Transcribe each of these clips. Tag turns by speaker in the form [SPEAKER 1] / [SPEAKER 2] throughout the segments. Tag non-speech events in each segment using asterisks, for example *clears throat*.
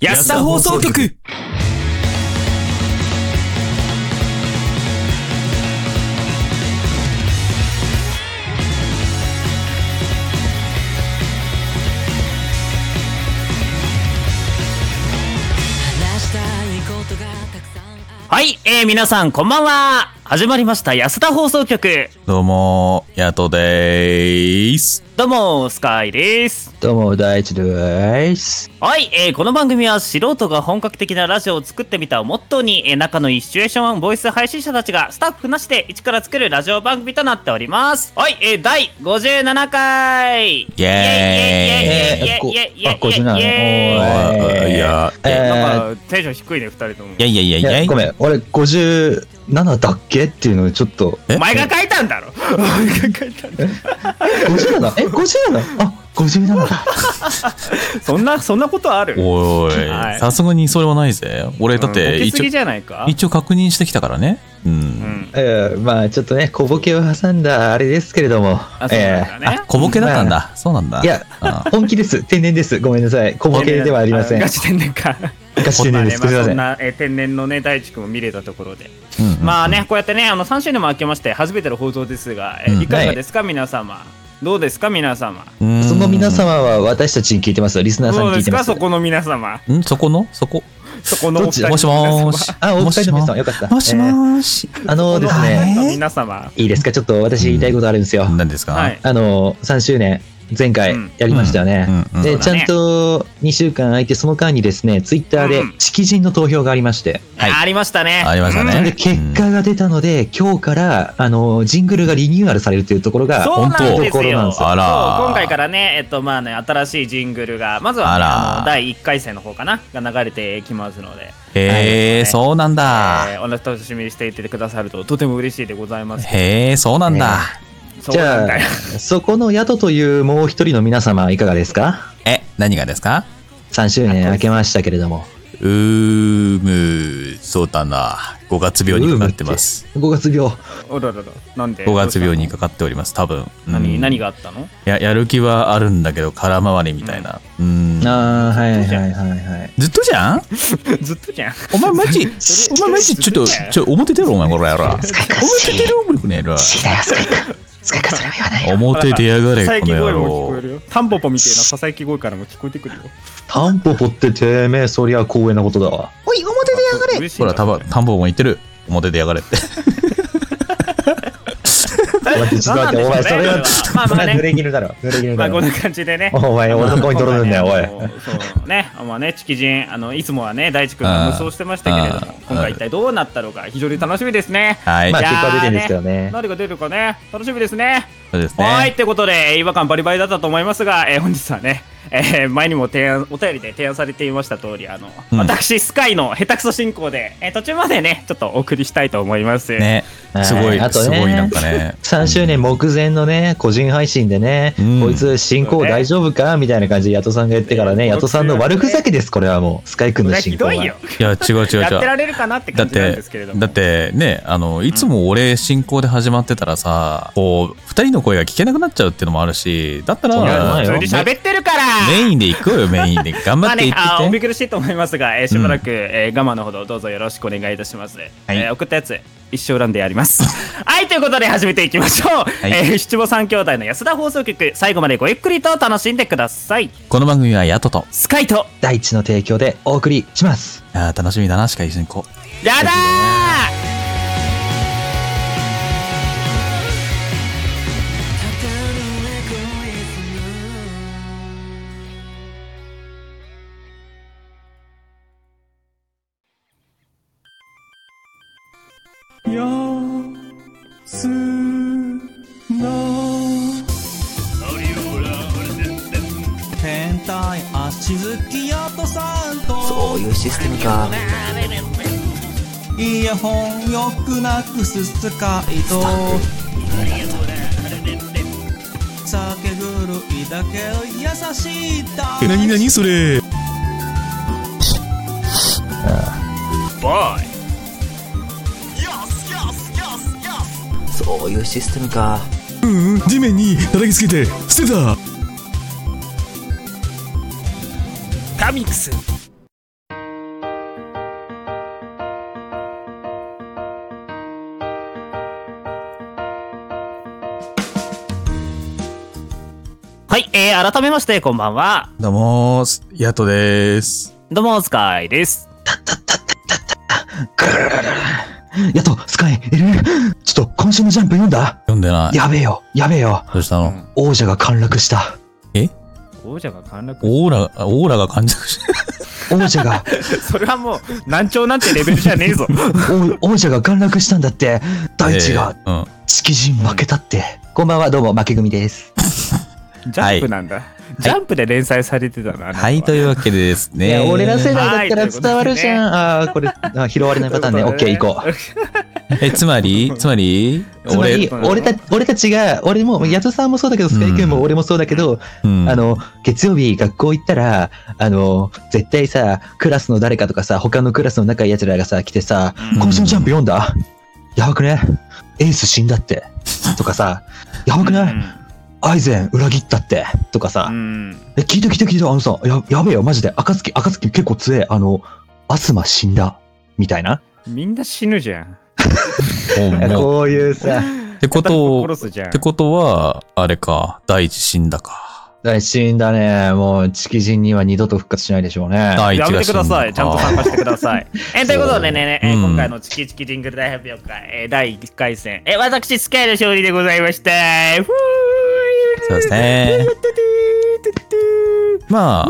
[SPEAKER 1] 安田放送局。はい、えー、皆さんこんばんは始まりました安田放送局。
[SPEAKER 2] どうも、ヤトでーす。
[SPEAKER 1] どうもスカイです。
[SPEAKER 3] どうも、大地です。
[SPEAKER 1] はい、えー、この番組は素人が本格的なラジオを作ってみたをモットーに、えー、仲のいいシチュエーションボイス配信者たちがスタッフなしで一から作るラジオ番組となっております。はい、えー、第57回。イエーイ。イエーイイエーイイエーイイエーイイエーイイエーイ
[SPEAKER 3] あ57
[SPEAKER 1] イエーイ。
[SPEAKER 3] おー
[SPEAKER 2] い。や、
[SPEAKER 3] え
[SPEAKER 1] なんかテンション低いね、二人とも。
[SPEAKER 2] いやいやいやい
[SPEAKER 3] い
[SPEAKER 2] や
[SPEAKER 3] やごめん、俺57だっけっていうのをちょっと。
[SPEAKER 2] え？
[SPEAKER 1] お前が書いたんだろお前が書いたんだ
[SPEAKER 3] 57? え、57? あ、57だ。*laughs*
[SPEAKER 1] そんな、そんなことある？
[SPEAKER 2] お
[SPEAKER 1] はい
[SPEAKER 2] い、さすがにそれはないぜ。俺、だっ
[SPEAKER 1] うん
[SPEAKER 2] て、一応一応確認してきたからね。う。
[SPEAKER 1] うんん。
[SPEAKER 3] えー、まあちょっとね、小ボケを挟んだあれですけれども。
[SPEAKER 1] あ、ね
[SPEAKER 2] あ、。小ボケだったんだ。そうなんだ。
[SPEAKER 3] いや
[SPEAKER 2] あ
[SPEAKER 3] 本気です。天然です。ごめんなさい。小ボケではありません。ガ
[SPEAKER 1] ガチ天然か。
[SPEAKER 3] チ天然です。すみません。
[SPEAKER 1] そんな、えー天然のね大地君を見れたところで、
[SPEAKER 2] うんうん
[SPEAKER 1] まあねこうやってねあの3週年も明けまして初めての放送ですが、いかがですか、皆様。どうですか？皆様。
[SPEAKER 2] うん。
[SPEAKER 3] その皆様は私たちに聞いてますよ。リスナーさんに聞いてます。
[SPEAKER 1] かそこの皆様。
[SPEAKER 2] ん？そこの？そこ？
[SPEAKER 1] そこの
[SPEAKER 2] もしもーし。
[SPEAKER 3] あ、お二人の皆さん、よかった。
[SPEAKER 2] もしもーし。
[SPEAKER 3] えーあのですね、
[SPEAKER 1] の皆様。
[SPEAKER 3] いいですか？ちょっと私言いたいことあるんですよ。
[SPEAKER 2] 何ですか？
[SPEAKER 1] はい。
[SPEAKER 3] あの、3周年、前回
[SPEAKER 1] うん。
[SPEAKER 3] やりましたよね。
[SPEAKER 2] うん。うん。うん。
[SPEAKER 3] で、ちゃんと2週間空いて、その間にですね、ツイッターで
[SPEAKER 1] うん
[SPEAKER 3] 式人の投票がありまして、
[SPEAKER 2] はい。
[SPEAKER 1] ありましたね。
[SPEAKER 2] ありましたね。
[SPEAKER 1] うん。
[SPEAKER 3] で、結果が出たので、今日から、あの、ジングルがリニューアルされるというところが、本当ところなん
[SPEAKER 1] よ
[SPEAKER 3] ですよ。
[SPEAKER 1] 今回からねえっとまあね新しいジングルがまずは、第1回戦の方かなが流れてきますので、
[SPEAKER 2] へえ、そうなん
[SPEAKER 1] え
[SPEAKER 2] だ。
[SPEAKER 1] ーお楽しみにしていてくださるととても嬉しいでございます。
[SPEAKER 2] へえ、そうなんだ。
[SPEAKER 3] じゃあそこの宿というもう一人の皆様、いかがですか？
[SPEAKER 2] え、何がですか
[SPEAKER 3] ?3 周年明けましたけれども。
[SPEAKER 2] うーむ、そうだな。5月病にかかってます。
[SPEAKER 3] 5月病。
[SPEAKER 1] おらららなんで
[SPEAKER 2] ？5月病にかかっております、多分。
[SPEAKER 1] 何、
[SPEAKER 2] うん
[SPEAKER 1] 何があったの？
[SPEAKER 2] や、やる気はあるんだけど、空回りみたいな。うん。
[SPEAKER 3] ああ、はいはいはいはい。
[SPEAKER 2] ずっとじゃん？*laughs*
[SPEAKER 1] ずっとじゃん
[SPEAKER 2] お前マジ、お前マジ、*laughs* ちょっと、ちょ、表出ろ、お前、これやろ。表出ろ、これやろ。
[SPEAKER 3] 好きだよ、スカイ君。スカイ君、それは言わないよ。
[SPEAKER 2] 表出やがれ、この野
[SPEAKER 1] き声も聞こえ
[SPEAKER 2] 郎。
[SPEAKER 1] るよタンポポみたいなささやき声からも聞こえてくるよ
[SPEAKER 3] タンポポっててめえ、そりゃ光栄なことだわ。
[SPEAKER 1] おい表でやがれ
[SPEAKER 2] ほら、たば、田んぼも言ってる。表出やがれって。
[SPEAKER 3] 待って、ちょっと待って、お前、それは、
[SPEAKER 1] まあまあね。
[SPEAKER 3] 濡れ衣だろ。濡れ衣だろ。
[SPEAKER 1] まあこんな感じでね。
[SPEAKER 3] お前、俺の声に取るんだよ、おい。
[SPEAKER 1] そうね。まあねチキジンあのいつもはね大地君が無双してましたけれども
[SPEAKER 2] うん
[SPEAKER 1] 今回一体どうなったのか非常に楽しみですね。
[SPEAKER 2] はい。
[SPEAKER 3] まあ、結果は出てるんですけどね。
[SPEAKER 1] 何が出るかね。楽しみですね。
[SPEAKER 2] そうです
[SPEAKER 1] はい、
[SPEAKER 2] ね。
[SPEAKER 1] ってことで、違和感バリバリだったと思いますが、えー本日はね、えー前にも提案、お便りで提案されていました通り、あの、
[SPEAKER 2] うん
[SPEAKER 1] 私、スカイの下手くそ進行で、えー途中までね、ちょっとお送りしたいと思います。
[SPEAKER 2] ね。すごい、
[SPEAKER 3] はいあとね
[SPEAKER 2] すごいなんかね。
[SPEAKER 3] 3周年目前のね、個人配信でね、
[SPEAKER 2] うん
[SPEAKER 3] こいつ進行大丈夫かみたいな感じでヤトさんが言ってからね、
[SPEAKER 1] ね
[SPEAKER 3] ヤトさんの悪ふざけです、これはもう。スカイ君の進行は。
[SPEAKER 1] いよ。
[SPEAKER 2] いや、違う違う違う。
[SPEAKER 1] やってられるかなって
[SPEAKER 2] だって
[SPEAKER 1] 感じなんですけれど、も。
[SPEAKER 2] だってね、あの、いつも俺進行で始まってたらさ、こう、二人の声が聞けなくなっちゃうっていうのもあるし、だったら、
[SPEAKER 1] 普通に喋ってるから
[SPEAKER 2] メインで行こうよ、メインで。頑張
[SPEAKER 1] まあ
[SPEAKER 2] ってい
[SPEAKER 1] ね、あーお
[SPEAKER 2] ってて。
[SPEAKER 1] 見苦しいと思いますが、えーしばらく、えー我慢のほどどうぞよろしくお願いいたします。えー送ったやつ、一生恨んでやります。*laughs* はい、ということで始めていきましょう。えー七五三兄弟の安田放送局、最後までごゆっくりと楽しんでください。
[SPEAKER 2] この番組はヤトと。
[SPEAKER 1] スカイと、
[SPEAKER 3] 大地の提供でお送りします。
[SPEAKER 2] あー楽しみだな、しか一緒に行こう。
[SPEAKER 1] やだー
[SPEAKER 3] いうシステムか。
[SPEAKER 4] イヤホンよくなくすスカイと酒狂いだけど優しいだ
[SPEAKER 5] え、なになにそれ
[SPEAKER 1] ボーイ
[SPEAKER 3] そういうシステムか。
[SPEAKER 5] うんうん、地面に叩きつけて捨てた
[SPEAKER 1] カミックス改めまして、こんばんは。
[SPEAKER 2] どうもーす、ヤトです。
[SPEAKER 1] どうも、スカイです。
[SPEAKER 3] ぐるるるるやっと、スカイ、エルちょっと今週のジャンプ読んだ？
[SPEAKER 2] 読んでない。
[SPEAKER 3] やべえよ、やべえよ。
[SPEAKER 2] どうしたの、
[SPEAKER 3] 王者が陥落した。
[SPEAKER 1] 王者が陥落
[SPEAKER 2] オーラ、オーラが感じるし。*laughs*
[SPEAKER 3] 王者が、*laughs*
[SPEAKER 1] それはもう、難聴なんてレベルじゃねえぞ。*laughs*
[SPEAKER 3] 王王者が陥落したんだって。大地が、
[SPEAKER 2] えーうん。
[SPEAKER 3] 敷地負けたって。こんばんは、どうも、負け組です。
[SPEAKER 1] ジャンプなんだ。ジャンプで連載されてたな。なんか
[SPEAKER 2] はい、というわけでですね。
[SPEAKER 3] 俺ら世代だったら
[SPEAKER 1] はい
[SPEAKER 3] 伝わるじゃん。ああー、これ、あ拾われないパターンね。オッケー、行こう。
[SPEAKER 2] え、つまり、つまり、
[SPEAKER 3] つまり、
[SPEAKER 1] 俺
[SPEAKER 3] 俺た、俺たちが、俺も、ヤトさんもそうだけど、スカイ君も俺もそうだけど、
[SPEAKER 2] うん、
[SPEAKER 3] あの、月曜日学校行ったら、あの、絶対さ、クラスの誰かとかさ、他のクラスの仲いい奴らがさ、来てさ、
[SPEAKER 1] うん
[SPEAKER 3] 今週のジャンプ読んだ？やばくね？エース死んだって。とかさ、やばくねアイゼン裏切ったって。とかさ
[SPEAKER 1] う、ん。
[SPEAKER 3] え、聞いた聞いた聞いた、あのさ、や、やべえよ、マジで。暁、暁結構強え。あの、アスマ死んだ。みたいな。
[SPEAKER 1] みんな死ぬじゃん。*laughs*
[SPEAKER 3] こういうさ、
[SPEAKER 2] ってことを、
[SPEAKER 1] 殺すじゃん
[SPEAKER 2] って。ことは、あれか、大地死んだか。
[SPEAKER 3] 大死んだね。もう、チキ人には二度と復活しないでしょうね。
[SPEAKER 2] 大地
[SPEAKER 1] やめ
[SPEAKER 2] が死んだか。
[SPEAKER 1] てください。ちゃんと参加してください。*laughs* えー、ということでね、ねえー
[SPEAKER 2] うん
[SPEAKER 1] 今回のチキチキジングル大発表会、えー第1回戦、えー私、スカイの勝利でございました。ふー
[SPEAKER 2] そうですね。まあ、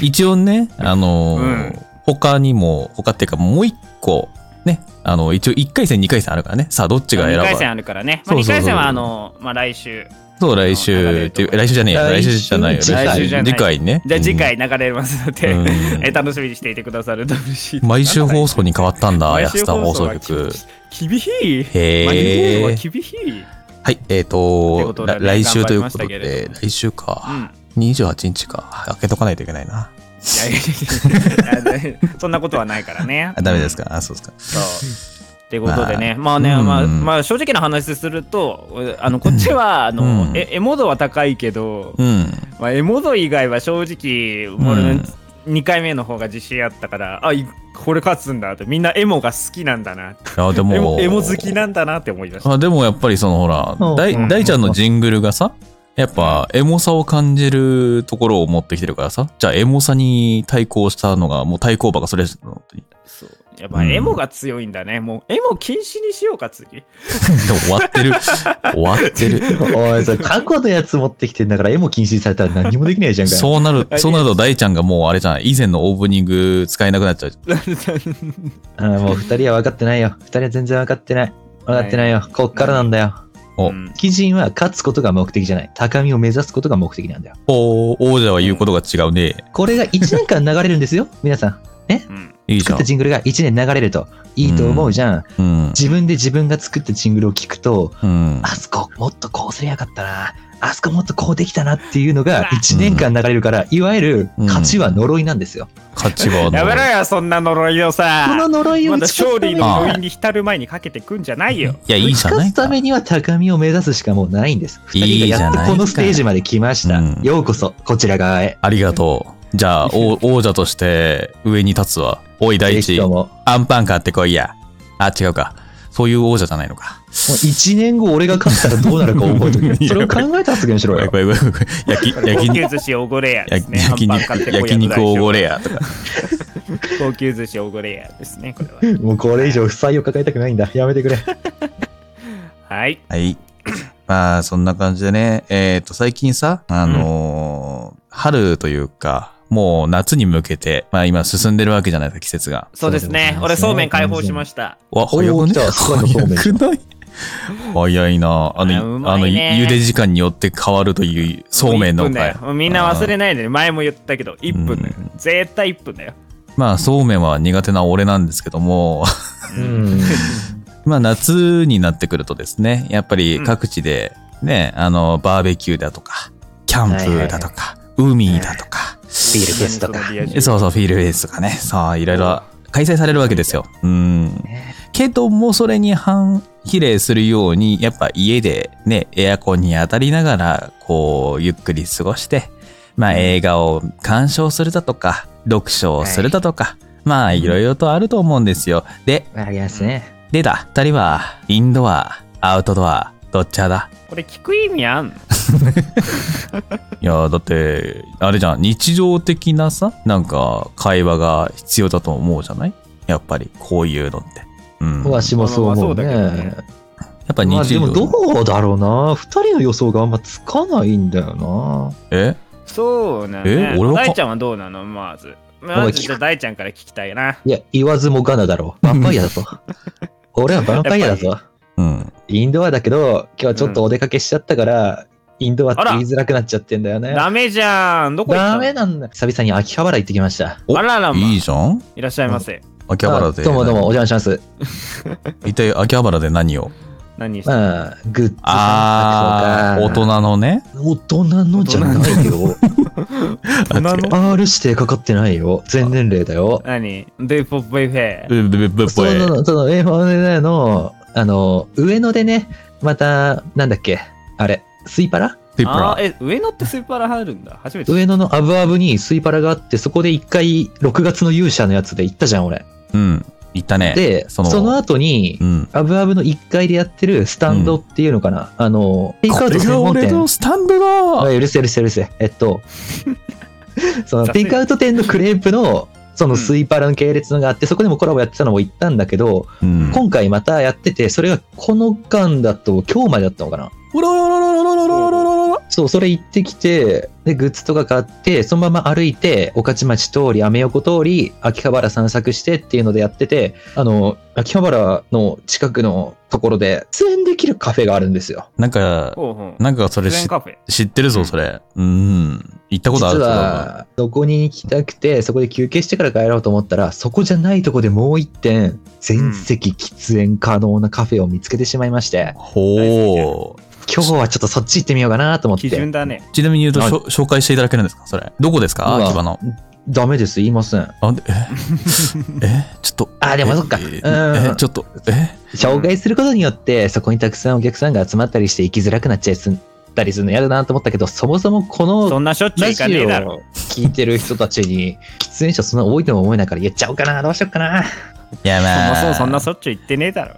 [SPEAKER 2] 一応ね、あのー
[SPEAKER 1] うん
[SPEAKER 2] 他にも、他っていうかもう一個、ね、あの、一応1回戦、2回戦あるからね。さあ、どっちが選
[SPEAKER 1] 2
[SPEAKER 2] ば
[SPEAKER 1] 回戦あるからね。まあ、2
[SPEAKER 2] そうそうそう
[SPEAKER 1] 回戦は、あの、まあ、来週。
[SPEAKER 2] そう、来週っていう、来週じゃねえよ。来
[SPEAKER 3] 来週
[SPEAKER 2] 週じゃないよ。
[SPEAKER 3] 次回
[SPEAKER 2] 来週次回ね。
[SPEAKER 1] じゃあ次
[SPEAKER 2] うん
[SPEAKER 1] 回流れますので、
[SPEAKER 2] うん *laughs*
[SPEAKER 1] えー楽しみにしていてくださると嬉しいです。
[SPEAKER 2] 毎週放送に変わったんだ、安田放送
[SPEAKER 1] は
[SPEAKER 2] 局。
[SPEAKER 1] 厳しい。
[SPEAKER 2] へー
[SPEAKER 1] まあ日本は厳しい。
[SPEAKER 2] はい、えっ、
[SPEAKER 1] って
[SPEAKER 2] と
[SPEAKER 1] ね
[SPEAKER 2] 来週ということで来週
[SPEAKER 1] うん。
[SPEAKER 2] か。28日か。開けとかないといけないな。
[SPEAKER 1] いやそんなことはないからね。
[SPEAKER 2] あ、ダメですか。あ、そうですか。
[SPEAKER 1] そう。ってことでね、まあね、
[SPEAKER 2] うん
[SPEAKER 1] まあ、まあ正直な話すると、あのこっちはあの、
[SPEAKER 2] うん
[SPEAKER 1] えエモ度は高いけど、
[SPEAKER 2] うん。
[SPEAKER 1] まあ、エモ度以外は正直、
[SPEAKER 2] うん
[SPEAKER 1] 俺2回目の方が自信あったから、あいこれ勝つんだと、みんなエモが好きなんだな、
[SPEAKER 2] いや、で
[SPEAKER 1] エモ
[SPEAKER 2] も、
[SPEAKER 1] エモ好きなんだなって思いました。
[SPEAKER 2] あでもやっぱりそのほら
[SPEAKER 3] うん、
[SPEAKER 2] 大
[SPEAKER 1] うん。
[SPEAKER 2] 大ちゃんのジングルがさ、やっぱエモさを感じるところを持ってきてるからさ、じゃあエモさに対抗したのが、もう対抗馬がそれ、
[SPEAKER 1] そうやっぱエモが強いんだね。もうエモ禁止にしようか、次。*laughs*
[SPEAKER 2] 終わってる。*laughs* 終わってる。
[SPEAKER 3] おい、それ過去のやつ持ってきてんだから、絵も禁止されたら何もできないじゃんか。
[SPEAKER 2] そうなる、そうなると大ちゃんがもうあれじゃん、以前のオープニング使えなくなっちゃう。*laughs*
[SPEAKER 3] あーもう二人は分かってないよ。二人は全然分かってない。分かってないよ。こっからなんだよ。
[SPEAKER 2] お
[SPEAKER 1] うん
[SPEAKER 3] 基人は勝つことが目的じゃない。高みを目指すことが目的なんだよ。
[SPEAKER 2] お王者は言うことが違うね。
[SPEAKER 3] これが1年間流れるんですよ。皆さん。
[SPEAKER 1] うん
[SPEAKER 2] いい
[SPEAKER 3] 作った。ジングルが1年流れるといいと思うじゃん。
[SPEAKER 2] うん。
[SPEAKER 3] 自分で自分が作ったジングルを聞くと、
[SPEAKER 2] うん。
[SPEAKER 3] あそこもっとこうすりゃよかったな。あそこもっとこうできたなっていうのが1年間流れるから、いわゆる勝ちは呪いなんですよ。
[SPEAKER 2] 勝ちは
[SPEAKER 1] やめろよ、そんな呪いをさ。
[SPEAKER 3] この呪いを
[SPEAKER 1] まだ
[SPEAKER 3] 打ち勝つために
[SPEAKER 1] 勝利の
[SPEAKER 2] あ
[SPEAKER 1] 余韻に浸る前にかけてくんじゃないよ。
[SPEAKER 2] いや、いい
[SPEAKER 3] 打ち
[SPEAKER 2] じゃないか
[SPEAKER 3] 勝つた。めには高みを目指すしかもうないんです。
[SPEAKER 2] いい
[SPEAKER 3] 二人がやっ
[SPEAKER 2] じゃないか
[SPEAKER 3] とこのステージまで来ました。
[SPEAKER 2] うん
[SPEAKER 3] ようこそ、こちら側へ。
[SPEAKER 2] ありがとう。じゃあ、王王者として上に立つわ。おい、大地。アンパン買ってこいや。あ、違うか。そういう王者じゃないのか。
[SPEAKER 3] もう1年後俺が勝ったらどうなるか覚えておけ。*laughs* それを考えて発言しろよ。
[SPEAKER 2] これこれこれこれ焼き、焼き
[SPEAKER 1] おごれや。
[SPEAKER 2] 焼
[SPEAKER 1] ハンバーグ買って
[SPEAKER 2] 肉、おごれ
[SPEAKER 1] や。
[SPEAKER 2] やとか。
[SPEAKER 1] 高級寿司おごれやですね、これは。
[SPEAKER 3] もうこれ以上負債を抱えたくないんだ。やめてくれ。
[SPEAKER 1] はい。
[SPEAKER 2] はい。*clears throat* まあ、そんな感じでね。えっ、と、最近さ、あのー春というか、もう夏に向けて、まあ今進んでるわけじゃないですか、季節が。
[SPEAKER 1] そうですね。俺、そうめん解放しました。
[SPEAKER 2] わ、早くね早くない？早いな。あの、
[SPEAKER 1] ま
[SPEAKER 2] あの、
[SPEAKER 1] いね
[SPEAKER 2] 茹で時間によって変わるという、そうめんの
[SPEAKER 1] 1分だ
[SPEAKER 2] 回
[SPEAKER 1] よ。もうみんな忘れないでね。前も言ったけど、1分だよ
[SPEAKER 2] うん。
[SPEAKER 1] 絶対1分だよ。
[SPEAKER 2] まあ、そうめんは苦手な俺なんですけども、
[SPEAKER 3] うん。*laughs*
[SPEAKER 2] まあ、夏になってくるとですね、やっぱり各地でね、あの、バーベキューだとか、キャンプだとか、海だとか、
[SPEAKER 3] ビールフェスとか。
[SPEAKER 2] そうそう、フィールフェイスとかね、さあ、いろいろ開催されるわけですよ。うん。けども、それに反比例するように、やっぱ家でね、エアコンに当たりながら、こう、ゆっくり過ごして、まあ、映画を鑑賞するだとか、読書をするだとか、まあ、いろいろとあると思うんですよ。で、
[SPEAKER 3] ありますね。
[SPEAKER 2] でだ、二人は、インドア、アウトドア、どっち派だ？
[SPEAKER 1] これ聞く意味あんの？
[SPEAKER 2] いや、だって、あれじゃん、日常的なさ、なんか、会話が必要だと思うじゃない？やっぱり、こういうのって。うん。や
[SPEAKER 3] わしもそう思うね
[SPEAKER 1] ね。
[SPEAKER 2] っぱ
[SPEAKER 3] まあで
[SPEAKER 2] 日常。
[SPEAKER 3] もどうだろうな。二人の予想があんまつかないんだよ
[SPEAKER 2] え？
[SPEAKER 1] そうなの
[SPEAKER 2] え？
[SPEAKER 1] ね。
[SPEAKER 2] 俺はか？
[SPEAKER 1] 大ちゃんはどうなの？まず。まず、じゃあ大ちゃんから聞きたいな。
[SPEAKER 3] な。いや、言わずもがなだろう。ヴァンパイアだぞ。*laughs* 俺はヴァンパイアだぞ。
[SPEAKER 2] うん。
[SPEAKER 3] インドアだけど、今日はちょっとお出かけしちゃったから、インドアって言いづらくなっちゃってんだよね。
[SPEAKER 1] ダメじゃん。どこ行った
[SPEAKER 3] ダ
[SPEAKER 1] の
[SPEAKER 3] メなんだ。久々に秋葉原行ってきました。
[SPEAKER 2] お
[SPEAKER 1] あららま
[SPEAKER 2] いいじゃん？
[SPEAKER 1] いらっしゃいませ。
[SPEAKER 2] 秋葉原で。
[SPEAKER 3] あどうもどうも、お邪魔します。*laughs*
[SPEAKER 2] 一体秋葉原で何を？
[SPEAKER 1] 何して
[SPEAKER 3] まあ、グッズ
[SPEAKER 2] あー、大人のね。
[SPEAKER 3] 大人のじゃないよ。
[SPEAKER 1] 大人の
[SPEAKER 3] R 指定かかってないよ。全年齢だよ。
[SPEAKER 1] 何？デイポップイフェ
[SPEAKER 2] ブブブブ
[SPEAKER 3] そ
[SPEAKER 2] ブ
[SPEAKER 3] の、その、A4 の、あの、上野でね、また、なんだっけ、あれ、スイパラ？
[SPEAKER 2] ペッパ
[SPEAKER 1] あーえ、上野ってスーパーラ入るんだ。初めて。
[SPEAKER 3] 上野のアブアブにスイパラがあって、そこで一回、6月の勇者のやつで行ったじゃん、俺。
[SPEAKER 2] うん。言ったね。
[SPEAKER 3] で、そ
[SPEAKER 2] その
[SPEAKER 3] の後に
[SPEAKER 2] う、ん。
[SPEAKER 3] アブアブの1階でやってるスタンドっていうのかな、あの、テイクアウト専門店。
[SPEAKER 2] 俺のスタンド
[SPEAKER 3] あ
[SPEAKER 2] だ
[SPEAKER 3] うるせえうるせえうるせえ。えっと、*laughs* その
[SPEAKER 1] 雑い
[SPEAKER 3] テイクアウト店のクレープの、そのスイーパーの系列のがあって、そこでもコラボやってたのも行ったんだけど、
[SPEAKER 2] うん、
[SPEAKER 3] 今回またやってて、それがこの間だと今日までだったのかな。そう、それ行ってきて、で、グッズとか買って、そのまま歩いて、御徒町通り、アメ横通り、秋葉原散策してっていうのでやってて、あの、秋葉原の近くのところで、出演できるカフェがあるんですよ。
[SPEAKER 2] なんか、
[SPEAKER 1] ほうほう。
[SPEAKER 2] なんかそれ。知ってるぞ、それ。うん。行ったことあ
[SPEAKER 3] 実
[SPEAKER 2] るぞ。
[SPEAKER 3] は、そこに行きたくて、そこで休憩してから帰ろうと思ったら、そこじゃないとこでもう一点、全席喫煙可能なカフェを見つけてしまいまして、
[SPEAKER 2] ほう。
[SPEAKER 3] 今日はちょっとそっち行ってみようかなと思って。
[SPEAKER 1] 基準だね。
[SPEAKER 2] ちなみに言うと、
[SPEAKER 3] あ
[SPEAKER 2] しょ紹介していただけるんですか？それ。どこですか？秋葉の。
[SPEAKER 3] ダメです、言いません。
[SPEAKER 2] あ、でえ？え？ちょっと。*laughs*
[SPEAKER 3] あでもそっか
[SPEAKER 2] え
[SPEAKER 3] うん
[SPEAKER 2] えちょっと、え？
[SPEAKER 3] 紹介することによって、そこにたくさんお客さんが集まったりして行きづらくなっちゃいすったりするの嫌だなと思ったけど、そもそもこ
[SPEAKER 1] そ
[SPEAKER 3] の
[SPEAKER 1] んなしょっちゅう
[SPEAKER 3] ラ
[SPEAKER 1] 行かねえだろ。
[SPEAKER 3] を聞いてる人たちに、喫煙者そんな多いとも思えないから言っちゃおうかな、どうしようかな？
[SPEAKER 2] いや、
[SPEAKER 1] そ
[SPEAKER 2] まあ。
[SPEAKER 1] もそもそんなしょっちゅう行ってねえだろ。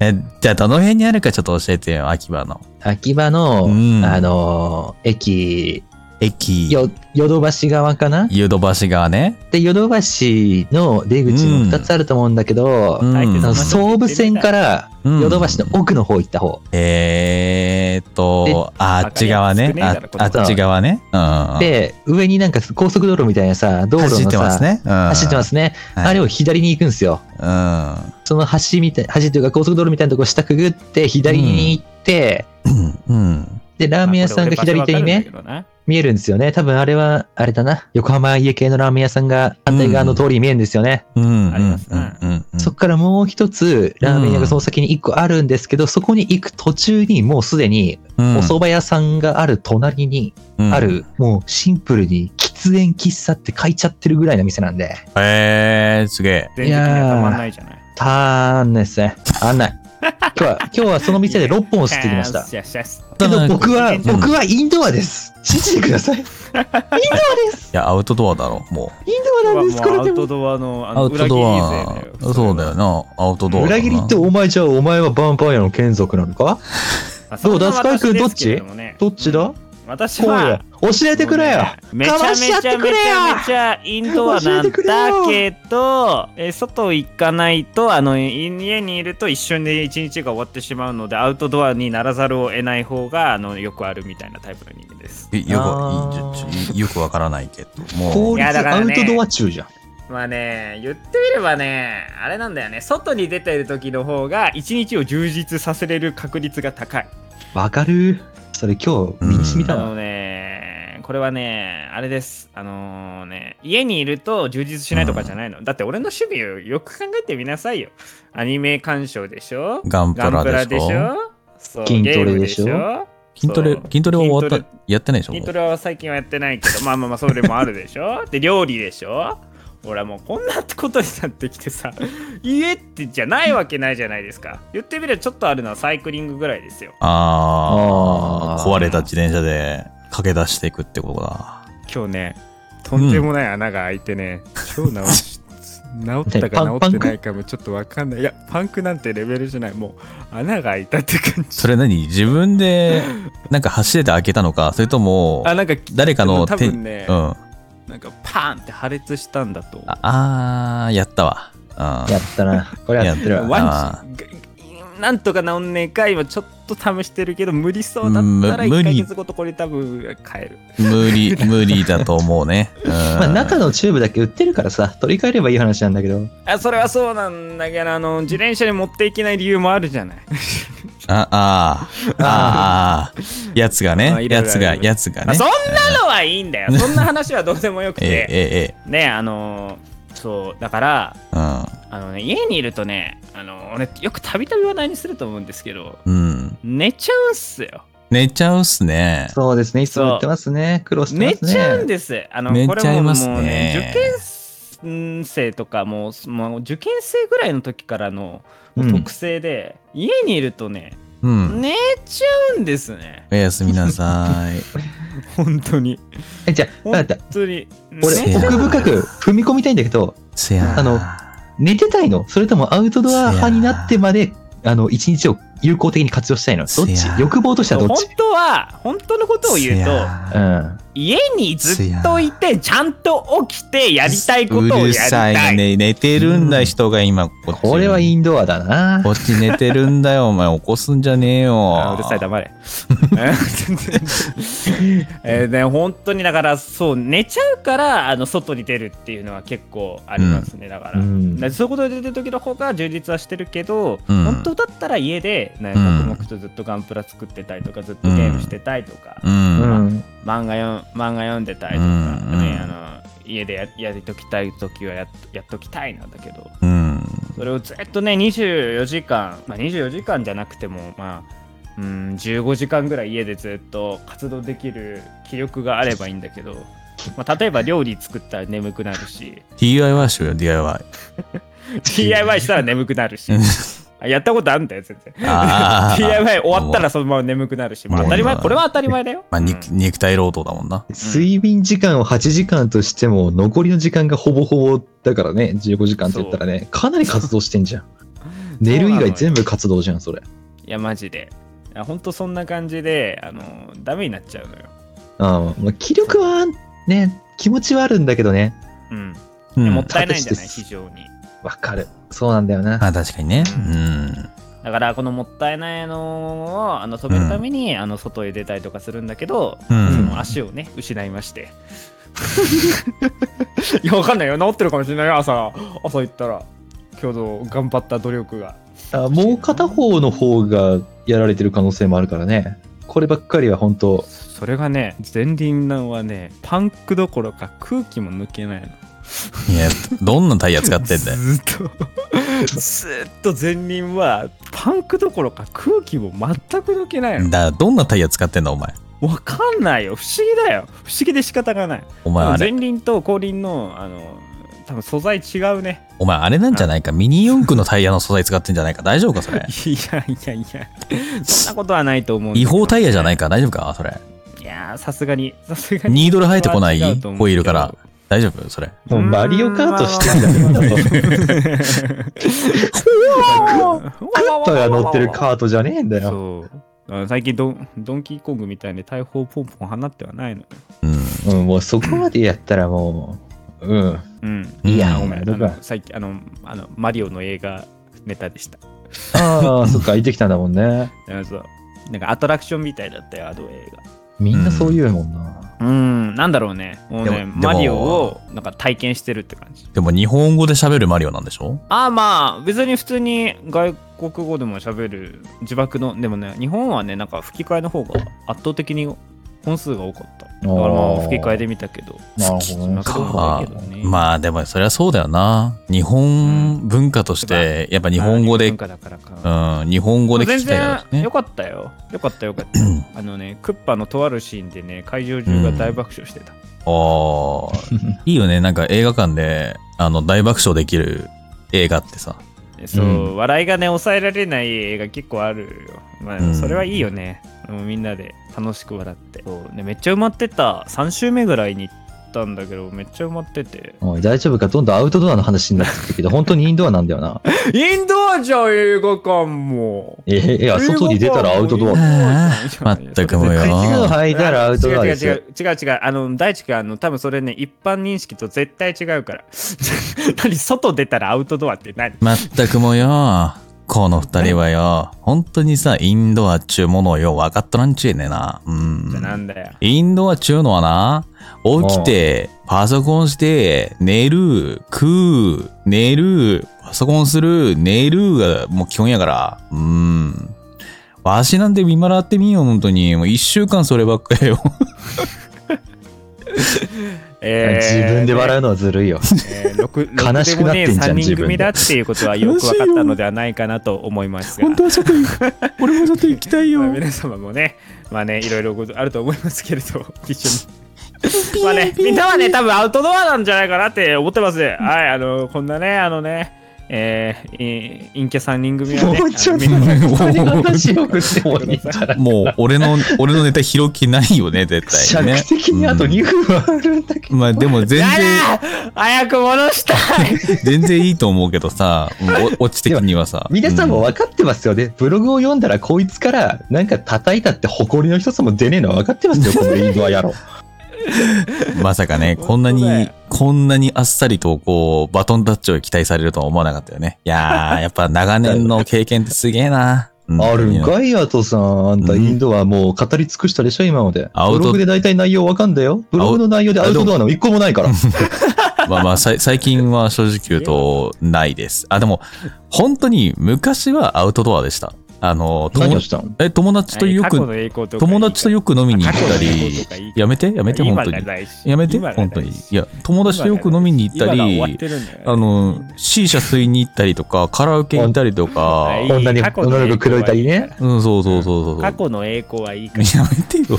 [SPEAKER 2] え、じゃあ、どの辺にあるかちょっと教えてよ、秋葉の。
[SPEAKER 3] 秋葉の、
[SPEAKER 2] うん
[SPEAKER 3] あの、駅、
[SPEAKER 2] 駅、
[SPEAKER 3] よ、ヨドバシ側かな？
[SPEAKER 2] 湯戸橋側ね。
[SPEAKER 3] で、ヨドバシの出口も2つあると思うんだけど、
[SPEAKER 2] うん
[SPEAKER 1] 相手
[SPEAKER 3] あの総武線から
[SPEAKER 2] うん
[SPEAKER 3] ヨドバシの奥の方行った方。
[SPEAKER 2] えーっと、ああっち側ねああっち側ね。うん。、
[SPEAKER 3] で、上になんか高速道路みたいなさ、道路のさ、
[SPEAKER 2] 走ってますね。うん。
[SPEAKER 3] 走ってますね。
[SPEAKER 2] はい
[SPEAKER 3] あれを左に行くんですよ。
[SPEAKER 2] うん。
[SPEAKER 3] その橋みたい、橋というか高速道路みたいなとこ下くぐって、左に行って、
[SPEAKER 2] うん。うん。
[SPEAKER 3] で、ラーメン屋さんが左手にね、見えるんですよね。多分あれは、あれだな。横浜家系のラーメン屋さんが反対側の通りに見えるんですよね。
[SPEAKER 2] うん。
[SPEAKER 1] ありますね
[SPEAKER 2] うん。うん。
[SPEAKER 3] そっからもう一つ、ラーメン屋がその先に一個あるんですけど、そこに行く途中にもうすでに、
[SPEAKER 2] うん
[SPEAKER 3] お蕎麦屋さんがある隣にあ。る、もうシンプルに喫煙喫茶って書いちゃってるぐらいの店なんで、
[SPEAKER 2] うんえー、すげえ。
[SPEAKER 1] 全然たまんないじゃない。
[SPEAKER 3] たーんですね。あんない。*laughs* 今日は、今日はその店で6本吸ってきました。
[SPEAKER 1] よしよしよし
[SPEAKER 3] けど僕は、
[SPEAKER 1] うん
[SPEAKER 3] 僕はインドアです。信じてください。*laughs* インドアです。
[SPEAKER 2] いや、アウトドアだろ、もう。
[SPEAKER 3] インドアなんです、これでも。
[SPEAKER 1] アウトドアの
[SPEAKER 2] アウトドア。そうだよな。アウトドア。
[SPEAKER 3] 裏切りってお前じゃあお前はヴァンパイアの剣族なのか？
[SPEAKER 1] あ
[SPEAKER 3] どうだ？スカイ君どっち？
[SPEAKER 1] ど
[SPEAKER 3] っちだ？
[SPEAKER 1] 私
[SPEAKER 3] こうや
[SPEAKER 1] は。
[SPEAKER 3] 教えてくれよ
[SPEAKER 1] めちゃめちゃめちゃめちゃインドアなんだけど、え外行かないとあのい家にいると一瞬で一日が終わってしまうのでアウトドアにならざるを得ない方があのよくあるみたいなタイプの人間です。
[SPEAKER 2] えよくよくわからないけど。もう。
[SPEAKER 3] 効率
[SPEAKER 1] いやだからね
[SPEAKER 3] アウトドア中じゃん。
[SPEAKER 1] まあね言ってみればねあれなんだよね外に出てる時の方が一日を充実させれる確率が高い。
[SPEAKER 3] わかるそれ今日身に染みたわ。
[SPEAKER 1] あのね、これはね、あれです。あのね、家にいると充実しないとかじゃないの。だって俺の趣味をよく考えてみなさいよ。アニメ鑑賞でしょ？
[SPEAKER 2] ガンプ
[SPEAKER 1] ラ
[SPEAKER 2] ラでしょ？
[SPEAKER 3] 筋トレでしょ？
[SPEAKER 2] 筋トレ筋トレは終わった？やってないでしょ？
[SPEAKER 1] 筋トレは最近はやってないけど、まあまあまあ、それもあるでしょ？で、料理でしょ？俺はもうこんなことになってきてさ、*laughs* 家ってじゃないわけないじゃないですか。言ってみればちょっとあるのはサイクリングぐらいですよ。
[SPEAKER 2] ああ、壊れた自転車で駆け出していくってことだ。
[SPEAKER 1] 今日ねとんでもない穴が開いてね、超直し治ったか治ってないかもちょっとわかんない。いやパンクなんてレベルじゃない。もう穴が開いたって感じ。
[SPEAKER 2] それ何？自分で、なんか走ってて開けたのか？それとも、
[SPEAKER 1] あなんか
[SPEAKER 2] 誰かの
[SPEAKER 1] 多
[SPEAKER 2] 手、
[SPEAKER 1] 分ね、
[SPEAKER 2] うん。
[SPEAKER 1] なんかパーンって破裂したんだと
[SPEAKER 2] ああー、やったわ。うん。
[SPEAKER 3] やったな。これやってるわ。
[SPEAKER 1] ワンチなんとか治んねえか今ちょっと試してるけど無理そうだったら1ヶ
[SPEAKER 2] うん無理
[SPEAKER 1] 月後とこれ多分変える
[SPEAKER 2] 無理、*laughs* 無理だと思うね。うん。
[SPEAKER 3] まあ、中のチューブだけ売ってるからさ、取り替えればいい話なんだけど。
[SPEAKER 1] あそれはそうなんだけどあの自転車に持っていけない理由もあるじゃない
[SPEAKER 2] あ、あー、あー、やつが
[SPEAKER 1] あ
[SPEAKER 2] ね、
[SPEAKER 1] いろいろ
[SPEAKER 2] やつが、やつがね。
[SPEAKER 1] あそんなのはいいんだよそんな話はどうでもよく *laughs*
[SPEAKER 2] ええ
[SPEAKER 1] て
[SPEAKER 2] ええ
[SPEAKER 1] ねあのそうだから
[SPEAKER 2] ええ
[SPEAKER 1] あのね家にいるとねあの俺よくたびたび話題にすると思うんですけど
[SPEAKER 2] うん。うん。
[SPEAKER 1] 寝ちゃうんすよ
[SPEAKER 2] 寝ちゃうっすね。
[SPEAKER 3] そうですね。いつも言ってますね。苦労してますね。
[SPEAKER 1] 寝ちゃうんですあの
[SPEAKER 2] 寝
[SPEAKER 1] これも
[SPEAKER 2] ちゃいますね
[SPEAKER 1] もうね受験生とかもうもう受験生ぐらいの時からの
[SPEAKER 3] うん。
[SPEAKER 1] 特性で、家にいるとね
[SPEAKER 2] うん。
[SPEAKER 1] 寝ちゃうんですね。
[SPEAKER 2] おやすみなさい。*laughs*
[SPEAKER 1] 本当に。
[SPEAKER 3] え、じゃあ、
[SPEAKER 1] 本当に。
[SPEAKER 3] 俺、奥深く踏み込みたいんだけど、
[SPEAKER 2] せや
[SPEAKER 3] あの寝てたいの？それともアウトドア派になってまで、あの、一日を有効的に活用したいの？どっち？欲望としてはどっ
[SPEAKER 1] 本
[SPEAKER 3] ち
[SPEAKER 1] 当は本当のことを言うと
[SPEAKER 3] うん。
[SPEAKER 1] 家にずっといてちゃんと起きてやりたいことをやり
[SPEAKER 2] うるさ
[SPEAKER 1] たい
[SPEAKER 2] いね。寝てるんだ、人が今、こっち。
[SPEAKER 3] これはインドアだな
[SPEAKER 2] こ。っち寝てるんだよ、お前。起こすんじゃねえよ。
[SPEAKER 1] あうるさい黙れ *laughs* えーね本当にだからそう寝ちゃうからあの外に出るっていうのは結構ありますね、だから、
[SPEAKER 3] うん
[SPEAKER 1] だからそういうことで出てる時の方が充実はしてるけど、
[SPEAKER 2] うん
[SPEAKER 1] 本当だったら家で、ね、
[SPEAKER 2] うん
[SPEAKER 1] 黙々とずっとガンプラ作ってたりとかずっとゲームしてたいとか、
[SPEAKER 2] う。
[SPEAKER 3] うんん。
[SPEAKER 1] 漫画よ漫画読んでたいとか、
[SPEAKER 2] うん
[SPEAKER 1] ねあの家でややりときたい時はやっやっときたいなんだけど
[SPEAKER 2] うん。
[SPEAKER 1] それをずっとね24時間、まあ、24時間じゃなくてもまあうん15時間ぐらい家でずっと活動できる気力があればいいんだけど、まあ、例えば料理作ったら眠くなるし *laughs*
[SPEAKER 2] DIY しようよ、DIY。*laughs*
[SPEAKER 1] DIY したら眠くなるしあやったことあるんだよ全然。DIY *laughs* 終わったらそのまま眠くなるし、まあ、当たり前これは当たり前だよ、
[SPEAKER 2] まあ、肉肉体労働だもんな。
[SPEAKER 3] 睡眠時間を8時間としても、残りの時間がほぼほぼだからね、15時間って言ったらね、かなり活動してんじゃん。*laughs* 寝る以外全部活動じゃん、それ。
[SPEAKER 1] いやマジで。いやほんとそんな感じであのダメになっちゃうのよ。
[SPEAKER 3] ああまあ、気力はね、気持ちはあるんだけどね。
[SPEAKER 1] うん、
[SPEAKER 2] うん。
[SPEAKER 1] もったいないんじゃない？非常に
[SPEAKER 3] わかる。そうなんだよな。
[SPEAKER 2] まあ、確かにね。うん。
[SPEAKER 1] だからこのもったいないのをあの止めるために、あの外へ出たりとかするんだけど、
[SPEAKER 2] うん
[SPEAKER 1] その足をね失いまして *laughs* いやわかんないよ治ってるかもしれないよ朝朝行ったら今日頑張った努力が
[SPEAKER 3] あもう片方の方がやられてる可能性もあるからね。こればっかりは本当
[SPEAKER 1] それがね前輪弾はねパンクどころか空気も抜けないの
[SPEAKER 2] いや、どんなタイヤ使ってんだよ。
[SPEAKER 1] ずっと *laughs* ずっと前輪はパンクどころか空気も全く抜けないの
[SPEAKER 2] だからどんなタイヤ使ってんだ、お前。
[SPEAKER 1] わかんないよ不思議だよ不思議で仕方がない
[SPEAKER 2] お前あれ、
[SPEAKER 1] 前輪と後輪のあの多分素材違うね
[SPEAKER 2] お前あれなんじゃないか？ミニ四駆のタイヤの素材使ってんじゃないか？大丈夫か、それ？*laughs*
[SPEAKER 1] いやいやいやそんなことはないと思う
[SPEAKER 2] 違法タイヤじゃないか？大丈夫か、それ。
[SPEAKER 1] いやーさすがにさすがに
[SPEAKER 2] ニードル生えてこない？ホイールから。大丈夫？それ。
[SPEAKER 3] もうマリオカートしてんだよ。クッパが乗ってるカートじゃねえんだよ。
[SPEAKER 1] そうあの最近ドンドンキーコングみたいに大砲ポンポン放ってはないのよ
[SPEAKER 2] うん。
[SPEAKER 3] うん、もうそこまでやったらもう、うん。
[SPEAKER 1] うん
[SPEAKER 3] いや、
[SPEAKER 2] うん
[SPEAKER 3] お前、どこ
[SPEAKER 1] あの最近あのあのマリオの映画ネタでした
[SPEAKER 3] ああ、そっか、行ってきたんだもんね。
[SPEAKER 1] だからそうなんかアトラクションみたいだったよあの映画
[SPEAKER 3] みんなそう言うもんな。
[SPEAKER 1] うん。なんだろうね。もうねマリオをなんか体験してるって感じ。
[SPEAKER 2] でも日本語で喋るマリオなんでしょ？
[SPEAKER 1] ああまあ別に普通に外国語でも喋る自爆のでもね日本はねなんか吹き替えの方が圧倒的に本数が多かった。だからまあ吹き替えで見たけど。
[SPEAKER 3] なるほどね。
[SPEAKER 2] か
[SPEAKER 1] だけどね。
[SPEAKER 2] まあでもそりゃそうだよな。日本文化として、やっぱ日本語で
[SPEAKER 1] 文、化だからか。
[SPEAKER 2] うん、日本語で聞
[SPEAKER 1] 全
[SPEAKER 2] きたいだろうしね
[SPEAKER 1] 然よ。かったよ。よかったよ。かったあのねクッパのとあるシーンでね会場中が大爆笑してた、
[SPEAKER 2] ああ、*laughs* いいよね。なんか映画館で、あの、大爆笑できる映画ってさ。
[SPEAKER 1] そう、
[SPEAKER 3] うん。
[SPEAKER 1] 笑いがね抑えられない映画結構あるよ。まあ、
[SPEAKER 2] うん。
[SPEAKER 1] それはいいよね。もうみんなで楽しく笑って。そう、ね、めっちゃ埋まってた。3週目ぐらいにったんだけどめっちゃ埋まってて
[SPEAKER 3] おい、大丈夫か？どんどんアウトドアの話になってきたけど、本当にインドアなんだよな。*laughs*
[SPEAKER 1] インドアじゃん映画館も
[SPEAKER 3] えーいや、外に出たらアウトドア。
[SPEAKER 2] まったくもよ
[SPEAKER 3] 靴を履いたらアウトドアですよ。
[SPEAKER 1] 違う違う違う違うあの大地君あの多分それね一般認識と絶対違うから *laughs* 何外出たらアウトドアって何？
[SPEAKER 2] まったくもよ。この二人はよ、本当にさ、インドアっちゅうものをよ、分かっとらんちゅうねえな。うん。
[SPEAKER 1] なんだよ
[SPEAKER 2] インドアっちゅうのはな、起きて、パソコンして、寝る、食う、寝る、パソコンする、寝るがもう基本やから。うん。わしなんて見習ってみよう、本当に。もう一週間そればっかりよ。*laughs*
[SPEAKER 1] えー
[SPEAKER 3] 自分で笑うのはずるいよ。
[SPEAKER 1] えー、6 *laughs*
[SPEAKER 3] 悲しくなってんじゃん
[SPEAKER 1] 3人
[SPEAKER 3] 自分で
[SPEAKER 1] 組だっていうことはよく分かったのではないかなと思いますが
[SPEAKER 2] 本当は外行く。*laughs* 俺も外行きたいよ
[SPEAKER 1] まあ、。皆様もねまあねいろいろあると思いますけれど一緒にまあねみんなはね多分アウトドアなんじゃないかなって思ってますはいあのこんなねあのねえー、い陰キャ3人組はね
[SPEAKER 3] もうちょっと話を振ってもいいんじゃない
[SPEAKER 2] もう、俺の、俺のネタ拾う気ないよね、絶対にね。
[SPEAKER 3] 尺的にあと2分はあるんだけど。
[SPEAKER 2] まあでも全然、
[SPEAKER 1] 早く戻したい *laughs*
[SPEAKER 2] 全然いいと思うけどさ、うんおオチ的にはさ。
[SPEAKER 3] 皆さんも
[SPEAKER 2] う
[SPEAKER 3] 分かってますよね。ブログを読んだらこいつからなんか叩いたって誇りの一つも出ねえのは分かってますよ、このインドア野郎。
[SPEAKER 2] ん *laughs* まさかね、*laughs* こんなにこんなにあっさりと、こう、バトンタッチを期待されるとは思わなかったよね。いやー、*laughs* やっぱ長年の経験ってすげえな。うん
[SPEAKER 3] あるんかい、アトさん。あんた
[SPEAKER 2] うん
[SPEAKER 3] インドアもう語り尽くしたでしょ、今まで。
[SPEAKER 2] アウト
[SPEAKER 3] ブログで大体内容分かんだよ。ブログの内容でアウトドアの一個もないから。
[SPEAKER 2] まあまあ、さい最近は正直言うと、ないです。あ、でも、本当に昔はアウトドアでした。あの、友
[SPEAKER 3] 何をしたの？
[SPEAKER 2] え友達とよく、友達とよく飲みに行ったりやめて、やめて、本当に。やめて、本当に。いや、友達とよく飲みに行ったり、あの、C 社吸いに行ったりとか、カラオケ行ったりとか
[SPEAKER 1] は、い
[SPEAKER 3] 女に女の子口説いたりね。
[SPEAKER 2] うん、そうそうそうそう。
[SPEAKER 1] 過去の栄光はいいから *laughs*
[SPEAKER 2] やめてよ。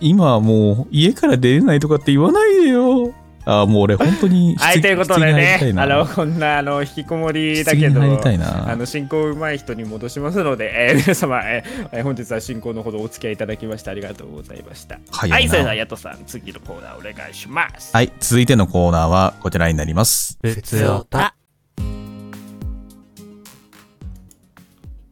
[SPEAKER 2] 今はもう家から出れないとかって言わないでよ。あもう俺本当に
[SPEAKER 1] はい、ということでねあの、こんな、あの、引きこもりだけど、あの、進行うまい人に戻しますので、えー *laughs* 皆様、えー本日は進行のほどお付き合いいただきましてありがとうございました。
[SPEAKER 2] はい
[SPEAKER 1] はい、それでは、ヤトさん、次のコーナーお願いします。
[SPEAKER 2] はい、続いてのコーナーはこちらになります。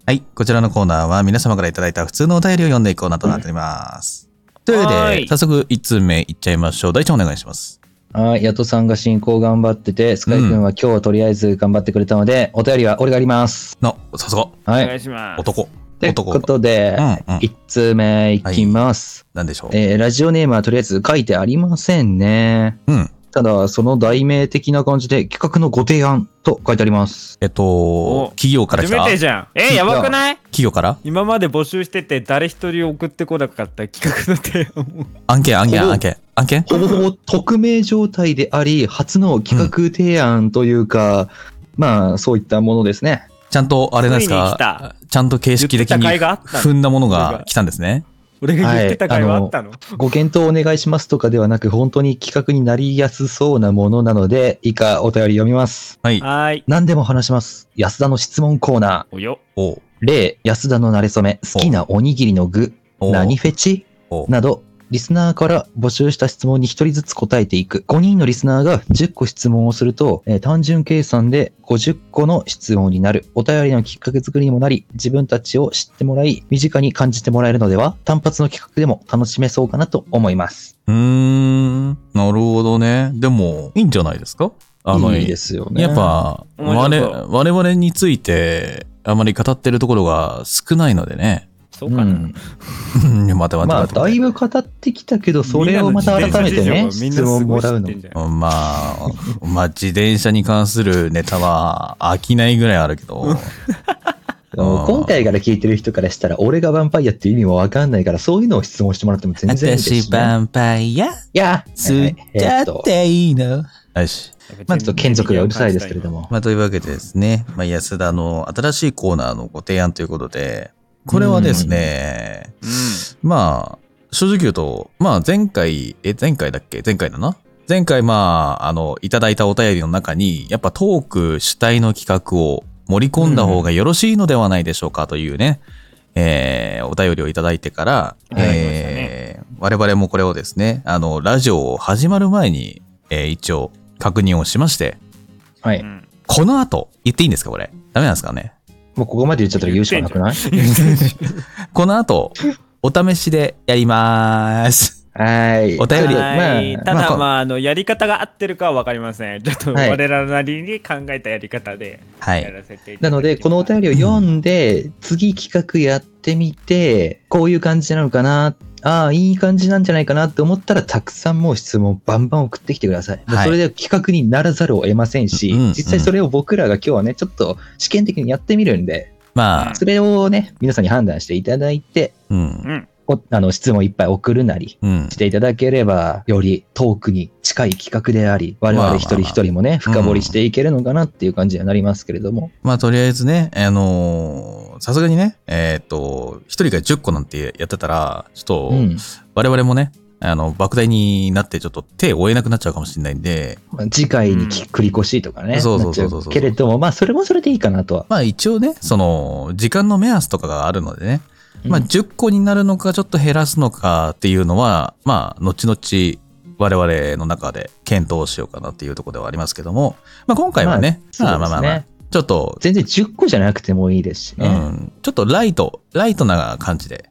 [SPEAKER 2] はい、こちらのコーナーは皆様からいただいた普通のお便りを読んでいくコーナーとなっております。というわけで、
[SPEAKER 1] はい
[SPEAKER 2] 早速1通目いっちゃいましょう。大ちゃんお願いします。
[SPEAKER 3] はい、ヤトさんが進行頑張ってて、スカイ君は今日はとりあえず頑張ってくれたので、お便りは俺がやります。
[SPEAKER 2] の、さすが、
[SPEAKER 3] はい。
[SPEAKER 1] お願いします。
[SPEAKER 2] 男。
[SPEAKER 3] という
[SPEAKER 2] 男
[SPEAKER 3] ことで、
[SPEAKER 2] うんうん
[SPEAKER 3] 1通目いきます。
[SPEAKER 2] なんでしょう。
[SPEAKER 3] えーラジオネームはとりあえず書いてありませんね。
[SPEAKER 2] うん。
[SPEAKER 3] ただ、その題名的な感じで企画のご提案と書いてあります。
[SPEAKER 2] えっと
[SPEAKER 1] お、
[SPEAKER 2] 企業から来
[SPEAKER 1] 初
[SPEAKER 2] た
[SPEAKER 1] めてじゃん。えー、やばくない？
[SPEAKER 2] 企業から？
[SPEAKER 1] 今まで募集してて誰一人送ってこなかった企画の提案を。
[SPEAKER 2] 案件、案件、案件、案件？
[SPEAKER 3] ほぼほぼ匿名状態であり、初の企画提案というか、まあ、そういったものですね。
[SPEAKER 2] ちゃんと、あれなんです
[SPEAKER 1] ついに来
[SPEAKER 2] か
[SPEAKER 1] た。
[SPEAKER 2] ちゃんと形式的
[SPEAKER 1] 言って
[SPEAKER 2] に
[SPEAKER 1] た甲斐があったの
[SPEAKER 2] 踏んだものが来たんですね。
[SPEAKER 1] 俺が言ってた会話あったの、
[SPEAKER 3] ご検討お願いしますとかではなく、本当に企画になりやすそうなものなので、以下お便り読みます。
[SPEAKER 2] はい。
[SPEAKER 1] はーい。
[SPEAKER 3] 何でも話します。安田の質問コーナ
[SPEAKER 1] およ。
[SPEAKER 2] お。
[SPEAKER 3] 例、安田の馴れ初め、好きなおにぎりの具、何フェチ？など、リスナーから募集した質問に1人ずつ答えていく。5人のリスナーが10個質問をすると、えー単純計算で50個の質問になる。お便りのきっかけ作りにもなり、自分たちを知ってもらい、身近に感じてもらえるのでは、単発の企画でも楽しめそうかなと思います。
[SPEAKER 2] うーん。なるほどね。でも、いいんじゃないですか？あの、
[SPEAKER 3] いいですよね。
[SPEAKER 2] やっぱ、我々我々について、あまり語ってるところが少ないのでね。
[SPEAKER 1] そうかな。
[SPEAKER 3] うん、*laughs*
[SPEAKER 2] 待て待て
[SPEAKER 3] まあ、だいぶ語ってきたけど、それをまた改めてね、質問もらうの。
[SPEAKER 2] うんまあ、まあ、自転車に関するネタは飽きないぐらいあるけど、*laughs*
[SPEAKER 3] 今回から聞いてる人からしたら、俺がヴァンパイアっていう意味もわかんないから、そういうのを質問してもらっても全然いいですし、ね。
[SPEAKER 2] 私バンパイア
[SPEAKER 3] いや、
[SPEAKER 2] 吸っっていいのよし。
[SPEAKER 3] まあちょっと眷属がうるさいですけれども。
[SPEAKER 2] まあ、というわけでですね、まあ、安田の新しいコーナーのご提案ということで、これはですね、
[SPEAKER 1] うん。
[SPEAKER 2] まあ、正直言うと、まあ前回、え、前回だっけ？前回だな？前回まあ、あの、いただいたお便りの中に、やっぱトーク主体の企画を盛り込んだ方がよろしいのではないでしょうかというね、えーお便りをいただいてから、えー我々もこれをですね、あの、ラジオ始まる前に、えー一応確認をしまして、
[SPEAKER 3] はい。
[SPEAKER 1] うん
[SPEAKER 2] この後、言っていいんですかこれ？ダメなんですかね？
[SPEAKER 3] もうここまで言っちゃったら言うしかなくない？
[SPEAKER 2] この後、お試しでやります。
[SPEAKER 3] はい。
[SPEAKER 2] お便り
[SPEAKER 1] はいただ、
[SPEAKER 2] まあ
[SPEAKER 1] まあ、あの、やり方が合ってるかは分かりません。ちょっと、
[SPEAKER 3] はい
[SPEAKER 1] 我らなりに考えたやり方で、
[SPEAKER 2] はい。
[SPEAKER 1] やらせていただきます
[SPEAKER 3] なので、このお便りを読んで、次企画やってみて、こういう感じなのかな、ああ、いい感じなんじゃないかなって思ったら、たくさんもう質問バンバン送ってきてください。
[SPEAKER 2] はい
[SPEAKER 3] それで企画にならざるを得ませんし、
[SPEAKER 2] うんうん
[SPEAKER 3] 実際それを僕らが今日はね、ちょっと試験的にやってみるんで、
[SPEAKER 2] まあ、
[SPEAKER 3] それをね、皆さんに判断していただいて、
[SPEAKER 2] うん
[SPEAKER 1] う。ん。
[SPEAKER 3] おあの質問いっぱい送るなり
[SPEAKER 2] うん
[SPEAKER 3] し。ていただければ、より遠くに近い企画であり、我々一人一人もね、深掘りしていけるのかなっていう感じにはなりますけれども。
[SPEAKER 2] まあ、とりあえずね、あのーさすがにね、えっ、と、一人が10個なんてやってたら、ちょっと、
[SPEAKER 3] うん。
[SPEAKER 2] 我々もね、あの、莫大になってちょっと手を負えなくなっちゃうかもしれないんで、
[SPEAKER 3] まあ、次回にき繰り越しとかね。
[SPEAKER 2] そうそうそうそうそう
[SPEAKER 3] けれども、まあ、それもそれでいいかなとは。
[SPEAKER 2] まあ一応ね、その、時間の目安とかがあるのでね、まあ
[SPEAKER 3] うん
[SPEAKER 2] 10個になるのかちょっと減らすのかっていうのは、まあ後々我々の中で検討しようかなっていうところではありますけども、まあ今回はね、まあ
[SPEAKER 3] まあ
[SPEAKER 2] まあまあまあ、ちょっと、
[SPEAKER 3] 全然10個じゃなくてもいいですしね。
[SPEAKER 2] うん、ちょっとライト、ライトな感じで、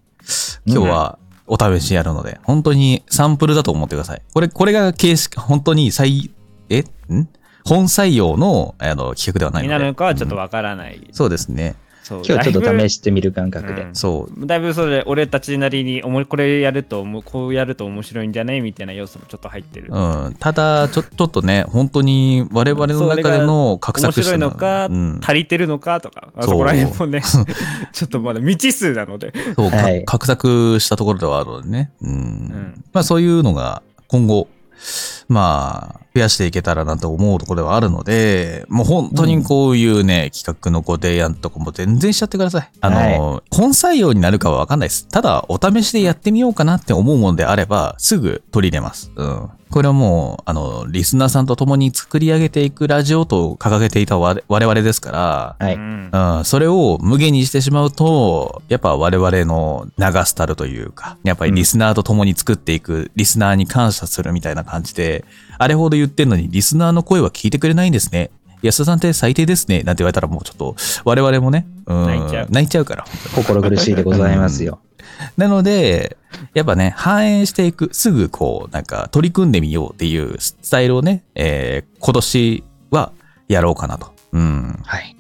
[SPEAKER 2] 今日はお試しやるので、本当にサンプルだと思ってください。これ、これが形式、本当に最、え？ん？本採用のあの企画ではないので。
[SPEAKER 1] になるのかはちょっと
[SPEAKER 2] うん
[SPEAKER 1] わからない。
[SPEAKER 2] そうですね。
[SPEAKER 3] 今日はちょっと試してみる感覚で。
[SPEAKER 1] うん
[SPEAKER 2] そう。
[SPEAKER 1] だいぶそれ俺たちなりにおもこれやるともこうやると面白いんじゃないみたいな要素もちょっと入ってる、
[SPEAKER 2] うん。ただ、ちょ、ちょっとね、本当に我々の中での画
[SPEAKER 1] 面白い
[SPEAKER 2] 策した
[SPEAKER 1] のか、
[SPEAKER 2] うん。
[SPEAKER 1] 足りてるのかとかあ
[SPEAKER 2] そ
[SPEAKER 1] こら辺もね *laughs* ちょっとまだ未知数なので
[SPEAKER 2] そう、か
[SPEAKER 3] はい
[SPEAKER 2] 画策したところではあるのでね。うん。
[SPEAKER 1] ん
[SPEAKER 2] まあそういうのが今後、まあ、増やしていけたらなと思うところではあるので、もう本当にこういうね、企画のご提案とかも全然しちゃってください。あの、本採用になるかはわかんないです。ただ、お試しでやってみようかなって思うものであれば、すぐ取り入れます。うん。これはもう、あの、リスナーさんと共に作り上げていくラジオと掲げていた我我々ですから、
[SPEAKER 3] はい。
[SPEAKER 1] うん
[SPEAKER 2] うん、それを無限にしてしまうと、やっぱ我々の流すたるというか、やっぱりリスナーと共に作っていく、リスナーに感謝するみたいな感じで、あれほど言ってんのにリスナーの声は聞いてくれないんですね。安田さんって最低ですね。なんて言われたらもうちょっと、我々もね、うん、
[SPEAKER 1] 泣いちゃう
[SPEAKER 2] 泣いちゃうから。
[SPEAKER 3] 心苦しいでございますよ。
[SPEAKER 2] なので、やっぱね、反映していく、すぐこう、なんか取り組んでみようっていうスタイルをね、えー今年はやろうかなと。うん。
[SPEAKER 3] はい。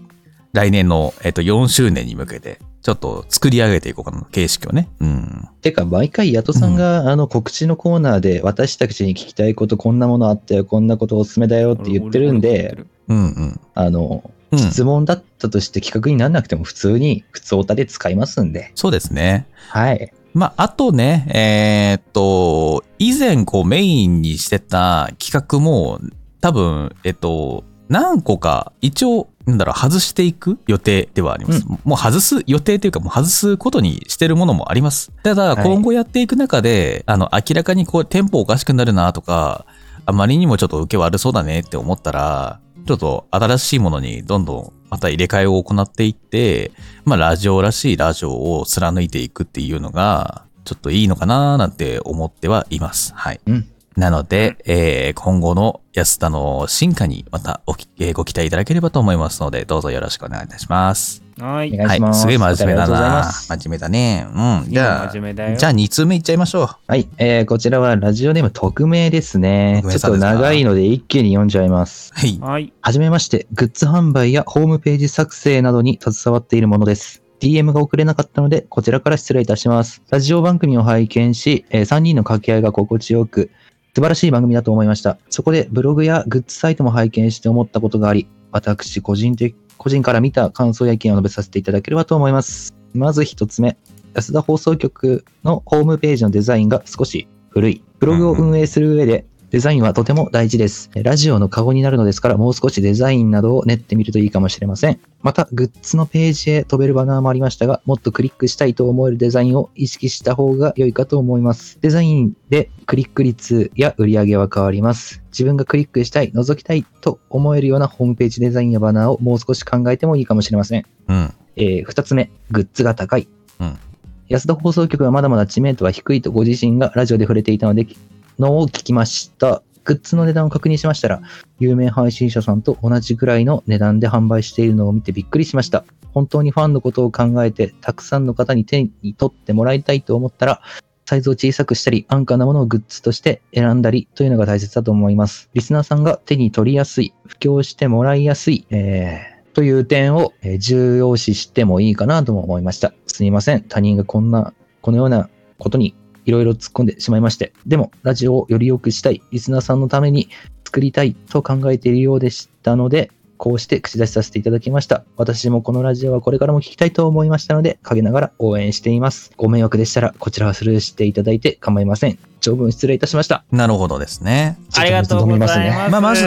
[SPEAKER 2] 来年の、えっと、4周年に向けて、ちょっと作り上げていこうかな、形式をね。うん。
[SPEAKER 3] てか、毎回、ヤトさんが、あの、告知のコーナーで、私たちに聞きたいこと、こんなものあったよ、こんなことおすすめだよって言ってるんで、
[SPEAKER 2] うんうん。
[SPEAKER 3] あの、
[SPEAKER 2] うん、
[SPEAKER 3] 質問だったとして企画にならなくても、普通に、普通オタで使いますんで。
[SPEAKER 2] そうですね。
[SPEAKER 3] はい。
[SPEAKER 2] まあ、あとね、えーっと、以前こうメインにしてた企画も、多分、えっと、何個か一応、なんだろう、外していく予定ではあります。もう外す予定というか、もう外すことにしてるものもあります。ただ、
[SPEAKER 3] はい
[SPEAKER 2] 今後やっていく中で、あの、明らかにこう、テンポおかしくなるなとか、あまりにもちょっと受け悪そうだねって思ったら、ちょっと新しいものにどんどんまた入れ替えを行っていって、まあ、ラジオらしいラジオを貫いていくっていうのが、ちょっといいのかななんて思ってはいます。はい。
[SPEAKER 3] うん
[SPEAKER 2] なので、えー今後の安田の進化にまたおき、えーご期待いただければと思いますので、どうぞよろしくお願いいたします。
[SPEAKER 1] はい
[SPEAKER 3] お願いします。
[SPEAKER 2] はい。すげえ真面目だな。
[SPEAKER 3] す
[SPEAKER 2] 真面目だね。うん。じゃあ、
[SPEAKER 1] 真面目だよ
[SPEAKER 2] じゃあ2通目いっちゃいましょう。
[SPEAKER 3] はい。えー、こちらはラジオネーム匿名ですね。ちょっと長いので一気に読んじゃいます。
[SPEAKER 2] はい。
[SPEAKER 1] はい
[SPEAKER 3] はじめまして、グッズ販売やホームページ作成などに携わっているものです。DM が送れなかったので、こちらから失礼いたします。ラジオ番組を拝見し、え3人の掛け合いが心地よく、素晴らしい番組だと思いました。そこでブログやグッズサイトも拝見して思ったことがあり、私個人的、個人から見た感想や意見を述べさせていただければと思います。まず一つ目、安田放送局のホームページのデザインが少し古い。ブログを運営する上で、デザインはとても大事です。ラジオのカゴになるのですから、もう少しデザインなどを練ってみるといいかもしれません。また、グッズのページへ飛べるバナーもありましたが、もっとクリックしたいと思えるデザインを意識した方が良いかと思います。デザインでクリック率や売り上げは変わります。自分がクリックしたい、覗きたいと思えるようなホームページデザインやバナーをもう少し考えてもいいかもしれません。
[SPEAKER 2] うん。
[SPEAKER 3] えー二つ目、グッズが高い。
[SPEAKER 2] うん
[SPEAKER 3] 安田放送局はまだまだ知名度は低いとご自身がラジオで触れていたので、のを聞きました。グッズの値段を確認しましたら、有名配信者さんと同じぐらいの値段で販売しているのを見てびっくりしました。本当にファンのことを考えて、たくさんの方に手に取ってもらいたいと思ったら、サイズを小さくしたり、安価なものをグッズとして選んだりというのが大切だと思います。リスナーさんが手に取りやすい、布教してもらいやすい、えー、という点を重要視してもいいかなとも思いました。すみません。他人がこんな、このようなことにいろいろ突っ込んでしまいまして。でも、ラジオをより良くしたい、リスナーさんのために作りたいと考えているようでしたので、こうして口出しさせていただきました。私もこのラジオはこれからも聞きたいと思いましたので、陰ながら応援しています。ご迷惑でしたら、こちらはスルーしていただいて構いません。長文失礼いたしました。
[SPEAKER 2] なるほどですね。
[SPEAKER 1] ありがとうございます。
[SPEAKER 2] まあまず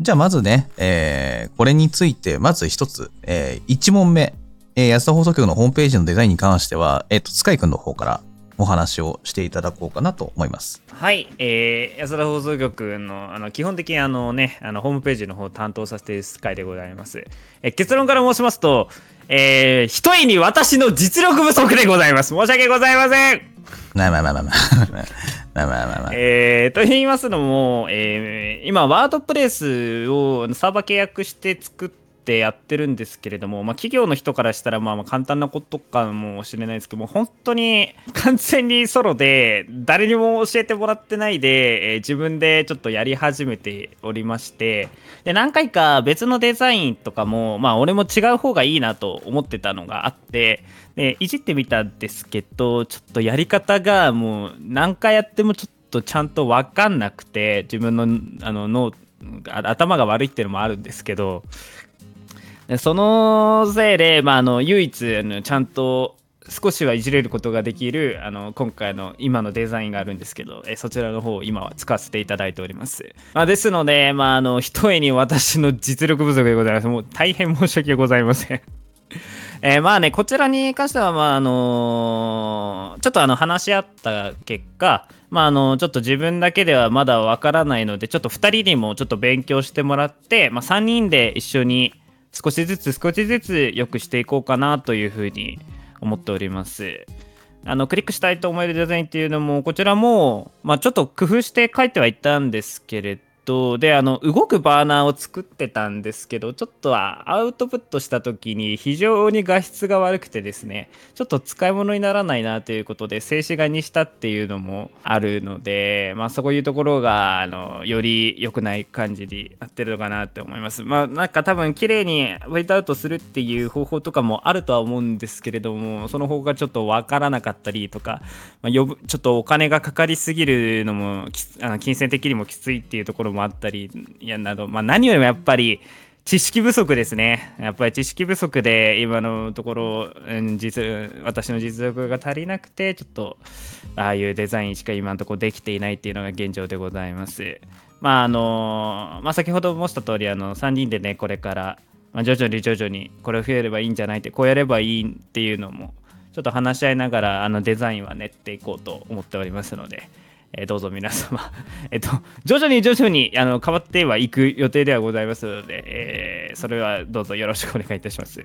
[SPEAKER 2] じゃあまずね、えーこれについて、まず一つ、え1問目、えー安田放送局のホームページのデザインに関しては、えっ、と、スカイくんの方からお話をしていただこうかなと思います。
[SPEAKER 1] はい、えー、安田放送局のあの基本的にあの、ね、あのホームページの方を担当させているスカイでございます。えー結論から申しますと、えー、一重に私の実力不足でございます。申し訳ございません。
[SPEAKER 2] まあまあまあまあまあ。まあまあまあまあ。
[SPEAKER 1] えー、と言いますのも、えー今、ワードプレスをサーバー契約して作ってってやってるんですけれども、まあ、企業の人からしたらまあまあ簡単なことかもしれないですけども、本当に *laughs* 完全にソロで、誰にも教えてもらってないで、えー自分でちょっとやり始めておりまして、で何回か別のデザインとかも、まあ、俺も違う方がいいなと思ってたのがあって、でいじってみたんですけどちょっとやり方がもう何回やってもちょっとちゃんと分かんなくて自分のあの脳頭が悪いっていうのもあるんですけどそのせいで、まあ、あの唯一あのちゃんと少しはいじれることができるあの今回の今のデザインがあるんですけどえそちらの方を今は使わせていただいております、まあ、ですので、まあ、あの一重に私の実力不足でございます。もう大変申し訳ございません。*laughs* えまあね、こちらに関しては、まああのちょっとあの話し合った結果、まああのちょっと自分だけではまだわからないので、ちょっと2人にもちょっと勉強してもらって、まあ、3人で一緒に少しずつ少しずつ良くしていこうかなというふうに思っております。あのクリックしたいと思えるデザインっていうのもこちらも、まあ、ちょっと工夫して書いてはいたんですけれどであの動くバーナーを作ってたんですけどちょっとはアウトプットした時に非常に画質が悪くてですねちょっと使い物にならないなということで静止画にしたっていうのもあるので、まあ、そういうところがあのより良くない感じになってるのかなって思います。まあなんか多分綺麗にフェードアウトするっていう方法とかもあるとは思うんですけれどもその方がちょっとわからなかったりとか、まあ、呼ぶちょっとお金がかかりすぎるのもあの金銭的にもきついっていうところもあったりいやなど、まあ、何よりもやっぱり知識不足ですね。やっぱり知識不足で今のところ、うん実私の実力が足りなくて、ちょっとああいうデザインしか今のところできていないっていうのが現状でございます。まああのまあ、先ほど申した通りあの3人でねこれから、まあ、徐々に徐々にこれを増えればいいんじゃないってこうやればいいっていうのもちょっと話し合いながらあのデザインは練っていこうと思っておりますので、えーどうぞ皆様、*laughs* えっと、徐々に徐々にあの変わってはいく予定ではございますので、えーそれはどうぞよろしくお願いいたします。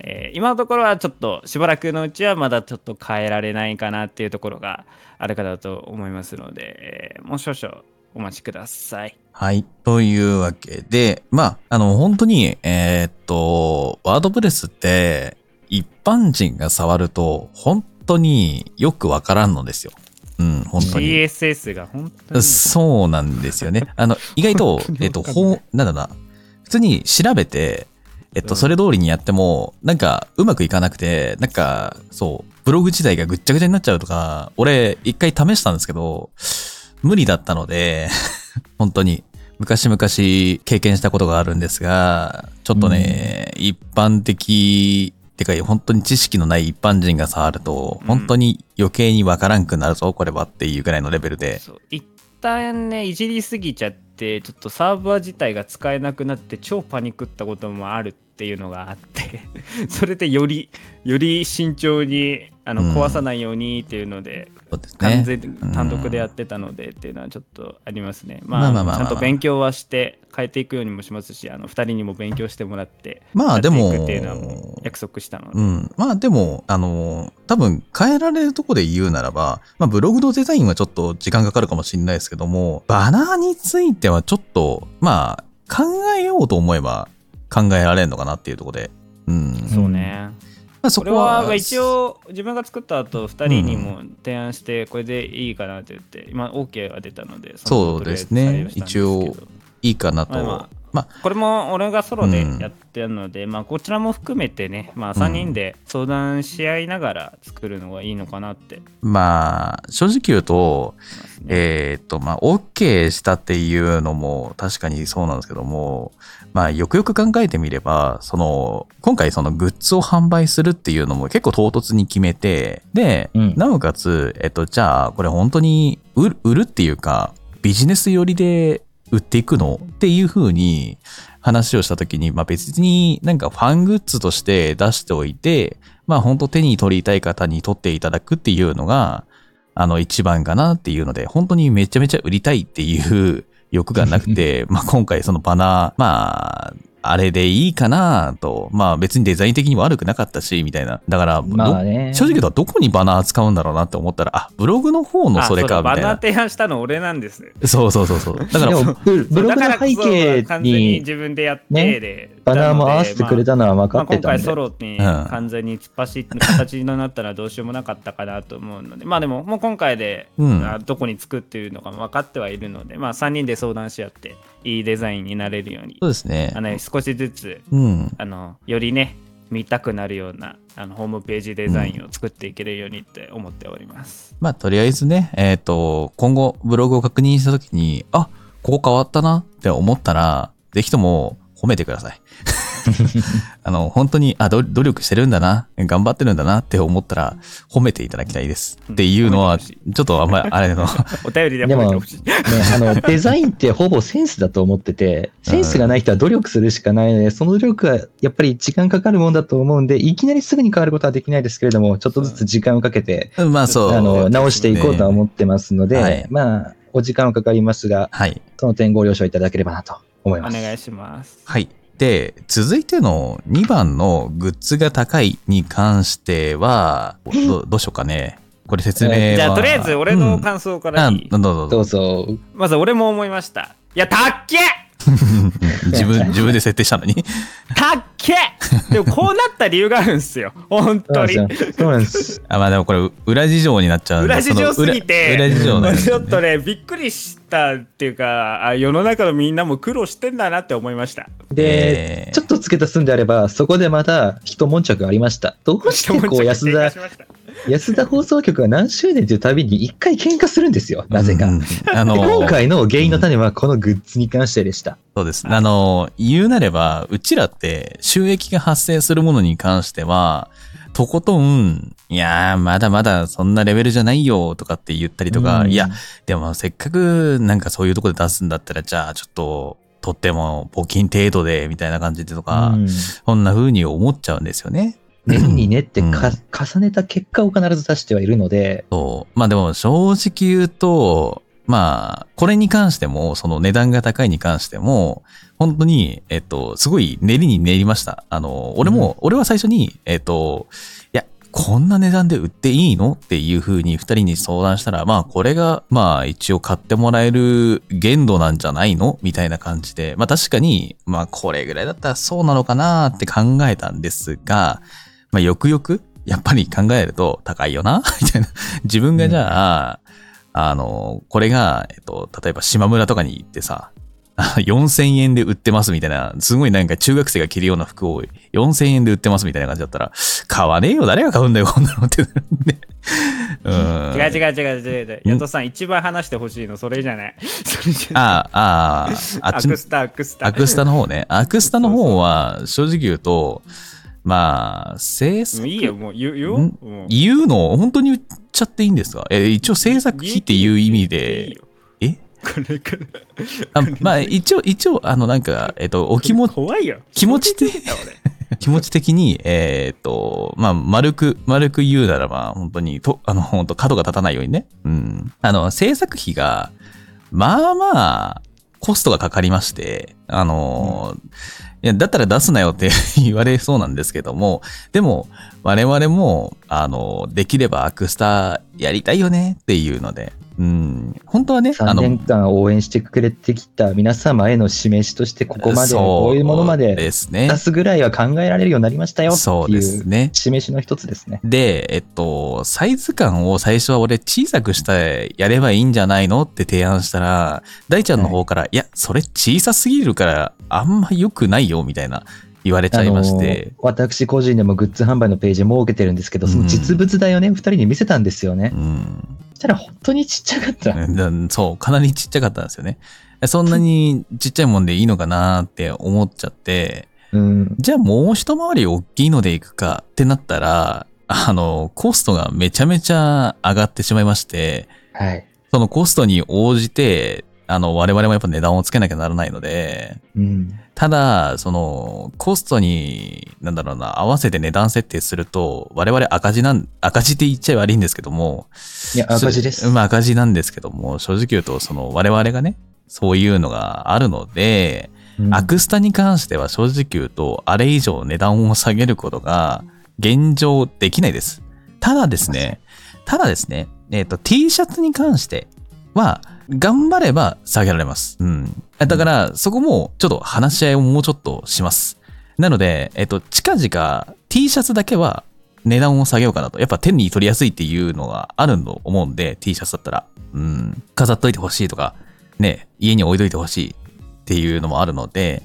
[SPEAKER 1] えー今のところはちょっとしばらくのうちはまだちょっと変えられないかなっていうところがあるかだと思いますので、えもう少々お待ちください。
[SPEAKER 2] はい。というわけで、まあ、あの、本当に、えっと、ワードプレスって、一般人が触ると、本当によくわからんのですよ。うん、本当に。
[SPEAKER 1] CSS が本当に。
[SPEAKER 2] そうなんですよね。*laughs* あの、意外と、えっと、ほう、なんだろうな、普通に調べて、えっと、それ通りにやっても、なんか、うまくいかなくて、なんか、そう、ブログ自体がぐっちゃぐちゃになっちゃうとか、俺、一回試したんですけど、無理だったので、*laughs* 本当に、昔々経験したことがあるんですが、ちょっとね、一般的、てか、本当に知識のない一般人が触ると、
[SPEAKER 1] うん。
[SPEAKER 2] 本当に余計にわからんくなるぞ、これはっていうぐらいのレベルで、
[SPEAKER 1] そう一旦ねいじりすぎちゃってちょっとサーバー自体が使えなくなって超パニックったこともあるっていうのがあってそれでよりより慎重にあの
[SPEAKER 2] うん
[SPEAKER 1] 壊さないようにっていうので、
[SPEAKER 2] そうですね。
[SPEAKER 1] 完全単独でやってたのでっていうのはちょっとありますね。まあ、ちゃんと勉強はして変えていくようにもしますし、あの2人にも勉強してもらって、
[SPEAKER 2] まあでも
[SPEAKER 1] やっていくっていうのはもう約束したので。
[SPEAKER 2] うん。まあでも、あの、多分変えられるとこで言うならば、まあブログのデザインはちょっと時間かかるかもしれないですけども、バナーについてはちょっと、まあ考えようと思えば考えられるのかなっていうところで。うん。
[SPEAKER 1] そうね。
[SPEAKER 2] まあそ
[SPEAKER 1] こ
[SPEAKER 2] は、
[SPEAKER 1] は一応自分が作った後2人にも提案してこれでいいかなって言って今 OK が出たのでの
[SPEAKER 2] そうですね。
[SPEAKER 1] とりあえず採用したんですけど。
[SPEAKER 2] いいかなと。
[SPEAKER 1] まあま
[SPEAKER 2] まあ、
[SPEAKER 1] これも俺がソロで
[SPEAKER 2] うん。
[SPEAKER 1] やってるので、まあこちらも含めてね、まあ3人で相談し合いながら作るのがいいのかなって。
[SPEAKER 2] まあ、正直言うと、
[SPEAKER 1] ね。
[SPEAKER 2] えーっと、まあ、OK したっていうのも確かにそうなんですけども、まあ、よくよく考えてみれば、その、今回そのグッズを販売するっていうのも結構唐突に決めて、で、
[SPEAKER 3] うん。
[SPEAKER 2] なおかつ、えっと、じゃあ、これ本当に売るっていうか、ビジネス寄りで売っていくのっていう風に話をしたときに、まあ別になんかファングッズとして出しておいて、まあ本当手に取りたい方に取っていただくっていうのが、あの一番かなっていうので、本当にめちゃめちゃ売りたいっていう欲がなくて、*laughs* まあ今回そのバナー、まあ、あれでいいかなと、まあ別にデザイン的に悪くなかったし、みたいな。だから、
[SPEAKER 3] まあね
[SPEAKER 2] ど正直言うとどこにバナー使うんだろうなって思ったら、あ、ブログの方のそれか、みたいな。
[SPEAKER 1] バナー提案したの俺なんです。
[SPEAKER 2] そうそうそうそう。だから
[SPEAKER 3] ブブログの背景
[SPEAKER 1] 完全に
[SPEAKER 3] に
[SPEAKER 1] 自分でやって
[SPEAKER 3] ね
[SPEAKER 1] で、
[SPEAKER 3] バナーも合わせてくれたのは分
[SPEAKER 1] まあ、
[SPEAKER 3] かってたんで。
[SPEAKER 1] 今回ソロに
[SPEAKER 2] うん
[SPEAKER 1] 完全に突っ走って形になったらどうしようもなかったかなと思うので、まあでももう今回で、
[SPEAKER 2] うん
[SPEAKER 1] あどこに作っているのかも分かってはいるので、まあ3人で相談し合っていいデザインになれるように
[SPEAKER 2] そうですね
[SPEAKER 1] あ。の少しずつ
[SPEAKER 2] うん。
[SPEAKER 1] あのよりね見たくなるようなあのホームページデザインを作っていけるようにって思っております。
[SPEAKER 2] まあ、とりあえずね、えっ、と、今後ブログを確認したときに、あ、ここ変わったなって思ったら、ぜひとも褒めてください。*laughs* あの、本当に、あ、ど努力してるんだな、頑張ってるんだなって思ったら、褒めていただきたいです。っていうのは、ちょっとあんまり、あれの、*laughs*
[SPEAKER 1] お便りで褒めてほしい。*laughs*
[SPEAKER 3] ね、あの、デザインってほぼセンスだと思ってて、センスがない人は努力するしかないので、その努力はやっぱり時間かかるもんだと思うんで、いきなりすぐに変わることはできないですけれども、ちょっとずつ時間をかけて、
[SPEAKER 2] まあそう。
[SPEAKER 3] あの、直していこうとは思ってますので、
[SPEAKER 2] はい
[SPEAKER 3] まあ、お時間はかかりますが、
[SPEAKER 2] はい。
[SPEAKER 3] その点ご了承いただければなと思います。
[SPEAKER 1] お願いします。
[SPEAKER 2] はい。で、続いての2番のグッズが高いに関しては、どどうしようかね。これ説明は。
[SPEAKER 1] じゃあとりあえず俺の
[SPEAKER 2] うん
[SPEAKER 1] 感想から
[SPEAKER 2] あ、
[SPEAKER 1] いい、
[SPEAKER 2] どうぞどうぞ
[SPEAKER 3] どうぞ。
[SPEAKER 1] まず俺も思いました。いや、たっけ *laughs*
[SPEAKER 2] 自分、自分で設定したのに？*laughs*
[SPEAKER 1] たっけでもこうなった理由があるんですよ。*laughs* 本当に。
[SPEAKER 3] そうなんですよ。そうなんです。
[SPEAKER 2] あ、まあでもこれ、裏事情になっちゃうんで。
[SPEAKER 1] 裏事情すぎて、
[SPEAKER 2] 裏裏事情なんです
[SPEAKER 1] ち
[SPEAKER 2] よね
[SPEAKER 1] ょっとね、びっくりしたっていうか、あ世の中のみんなも苦労してんだなって思いました。
[SPEAKER 3] で、
[SPEAKER 2] えー
[SPEAKER 3] ちょっと付け足すんであれば、そこでまた一悶着ありました。どうしてこう安田、安田放送局が何周年というたびに一回喧嘩するんですよ。なぜか。
[SPEAKER 2] うんあ
[SPEAKER 3] で
[SPEAKER 2] の、
[SPEAKER 3] 今回の原因の種はこのグッズに関してでした。
[SPEAKER 2] そうです。あの、言うなれば、うちらって収益が発生するものに関しては、とことん、いやー、まだまだそんなレベルじゃないよとかって言ったりとか、
[SPEAKER 3] うん
[SPEAKER 2] いや、でもせっかくなんかそういうとこで出すんだったら、じゃあちょっと、とっても募金程度で、みたいな感じでとか、
[SPEAKER 3] うん
[SPEAKER 2] そんな風に思っちゃうんですよね。
[SPEAKER 3] 年に練ってか、
[SPEAKER 2] うん。
[SPEAKER 3] 重ねた結果を必ず出してはいるので、
[SPEAKER 2] そう。まあでも正直言うと、まあ、これに関しても、その値段が高いに関しても、本当に、えっと、すごい練りに練りました。あの、俺も、俺は最初に、えっと、いや、こんな値段で売っていいのっていう風に二人に相談したら、まあ、これが、まあ、一応買ってもらえる限度なんじゃないの？みたいな感じで、まあ確かに、まあ、これぐらいだったらそうなのかなって考えたんですが、まあ、よくよく、やっぱり考えると高いよな *laughs* みたいな。自分がじゃあ、あの、これが、えっと、例えば島村とかに行ってさ、*laughs* あ4000円で売ってますみたいな、すごいなんか中学生が着るような服を4000円で売ってますみたいな感じだったら、買わねえよ、誰が買うんだよ、こんなのって。*laughs* うん。
[SPEAKER 1] 違う違う違う違う違う。ヤトさん一番話してほしいのそれじゃない。それじゃない。
[SPEAKER 2] ああ、ああ、あっちの
[SPEAKER 1] アクスタ、アクスタ。
[SPEAKER 2] アクスタの方ね。アクスタの方は、正直言うと、まあ、制作。
[SPEAKER 1] いいよ、もう言う言おう。
[SPEAKER 2] ん？
[SPEAKER 1] もう
[SPEAKER 2] 言うの？本当に言っちゃっていいんですか？え、一応制作費っていう意味で
[SPEAKER 1] よ、
[SPEAKER 2] え？
[SPEAKER 1] これから。
[SPEAKER 2] あまあ、一応、一応、あの、なんか、えっと、お気持ち、
[SPEAKER 1] 怖いよ。
[SPEAKER 2] 気持ちで
[SPEAKER 1] 衝撃だ俺 *laughs*
[SPEAKER 2] 気持ち的に、えーっと、まあ、丸く、丸く言うならば、本当に、と、あの、本当角が立たないようにね。うん。あの、制作費が、まあまあ、コストがかかりまして、あの、いや、だったら出すなよって *laughs* 言われそうなんですけども、でも、我々も、あの、できればアクスタやりたいよねっていうので、うん、本当はね、あ
[SPEAKER 3] 3
[SPEAKER 2] の、
[SPEAKER 3] 年間応援してくれてきた皆様への示しとして、ここまで、こういうものまで
[SPEAKER 2] ですね
[SPEAKER 3] 出。すぐらいは考えられるようになりましたよって
[SPEAKER 2] そうで
[SPEAKER 3] いう。示しの一つですね。
[SPEAKER 2] で、えっと、サイズ感を最初は俺小さくしてやればいいんじゃないのって提案したら、大ちゃんの方から、い、や、それ小さすぎるからあんま良くないよみたいな言われちゃいまして。
[SPEAKER 3] 私個人でもグッズ販売のページ設けてるんですけど、その実物大をね、二人に見せたんですよね。
[SPEAKER 2] うん。
[SPEAKER 3] そしたら本当にちっちゃかった。
[SPEAKER 2] うんそう、かなりちっちゃかったんですよね。そんなにちっちゃいもんでいいのかなって思っちゃって、
[SPEAKER 3] うん。
[SPEAKER 2] じゃあもう一回り大きいのでいくかってなったら、あの、コストがめちゃめちゃ上がってしまいまして、
[SPEAKER 3] はい。
[SPEAKER 2] そのコストに応じて、あの、我々もやっぱ値段をつけなきゃならないので、
[SPEAKER 3] うん。
[SPEAKER 2] ただ、その、コストに、なんだろうな、合わせて値段設定すると、我々赤字なん、赤字って言っちゃ悪いんですけども、
[SPEAKER 3] いや、赤字です。
[SPEAKER 2] まあ赤字なんですけども、正直言うと、その、我々がね、そういうのがあるので、
[SPEAKER 3] うん
[SPEAKER 2] アクスタに関しては正直言うと、あれ以上値段を下げることが現状できないです。ただですね、ただですね、えっ、と、T シャツに関しては、頑張れば下げられます。うん。だから、そこもちょっと話し合いをもうちょっとします。なので、えっ、と、近々 T シャツだけは値段を下げようかなと。やっぱ手に取りやすいっていうのがあると思うんで、T シャツだったら。うん。飾っといてほしいとか、ね、家に置いといてほしいっていうのもあるので、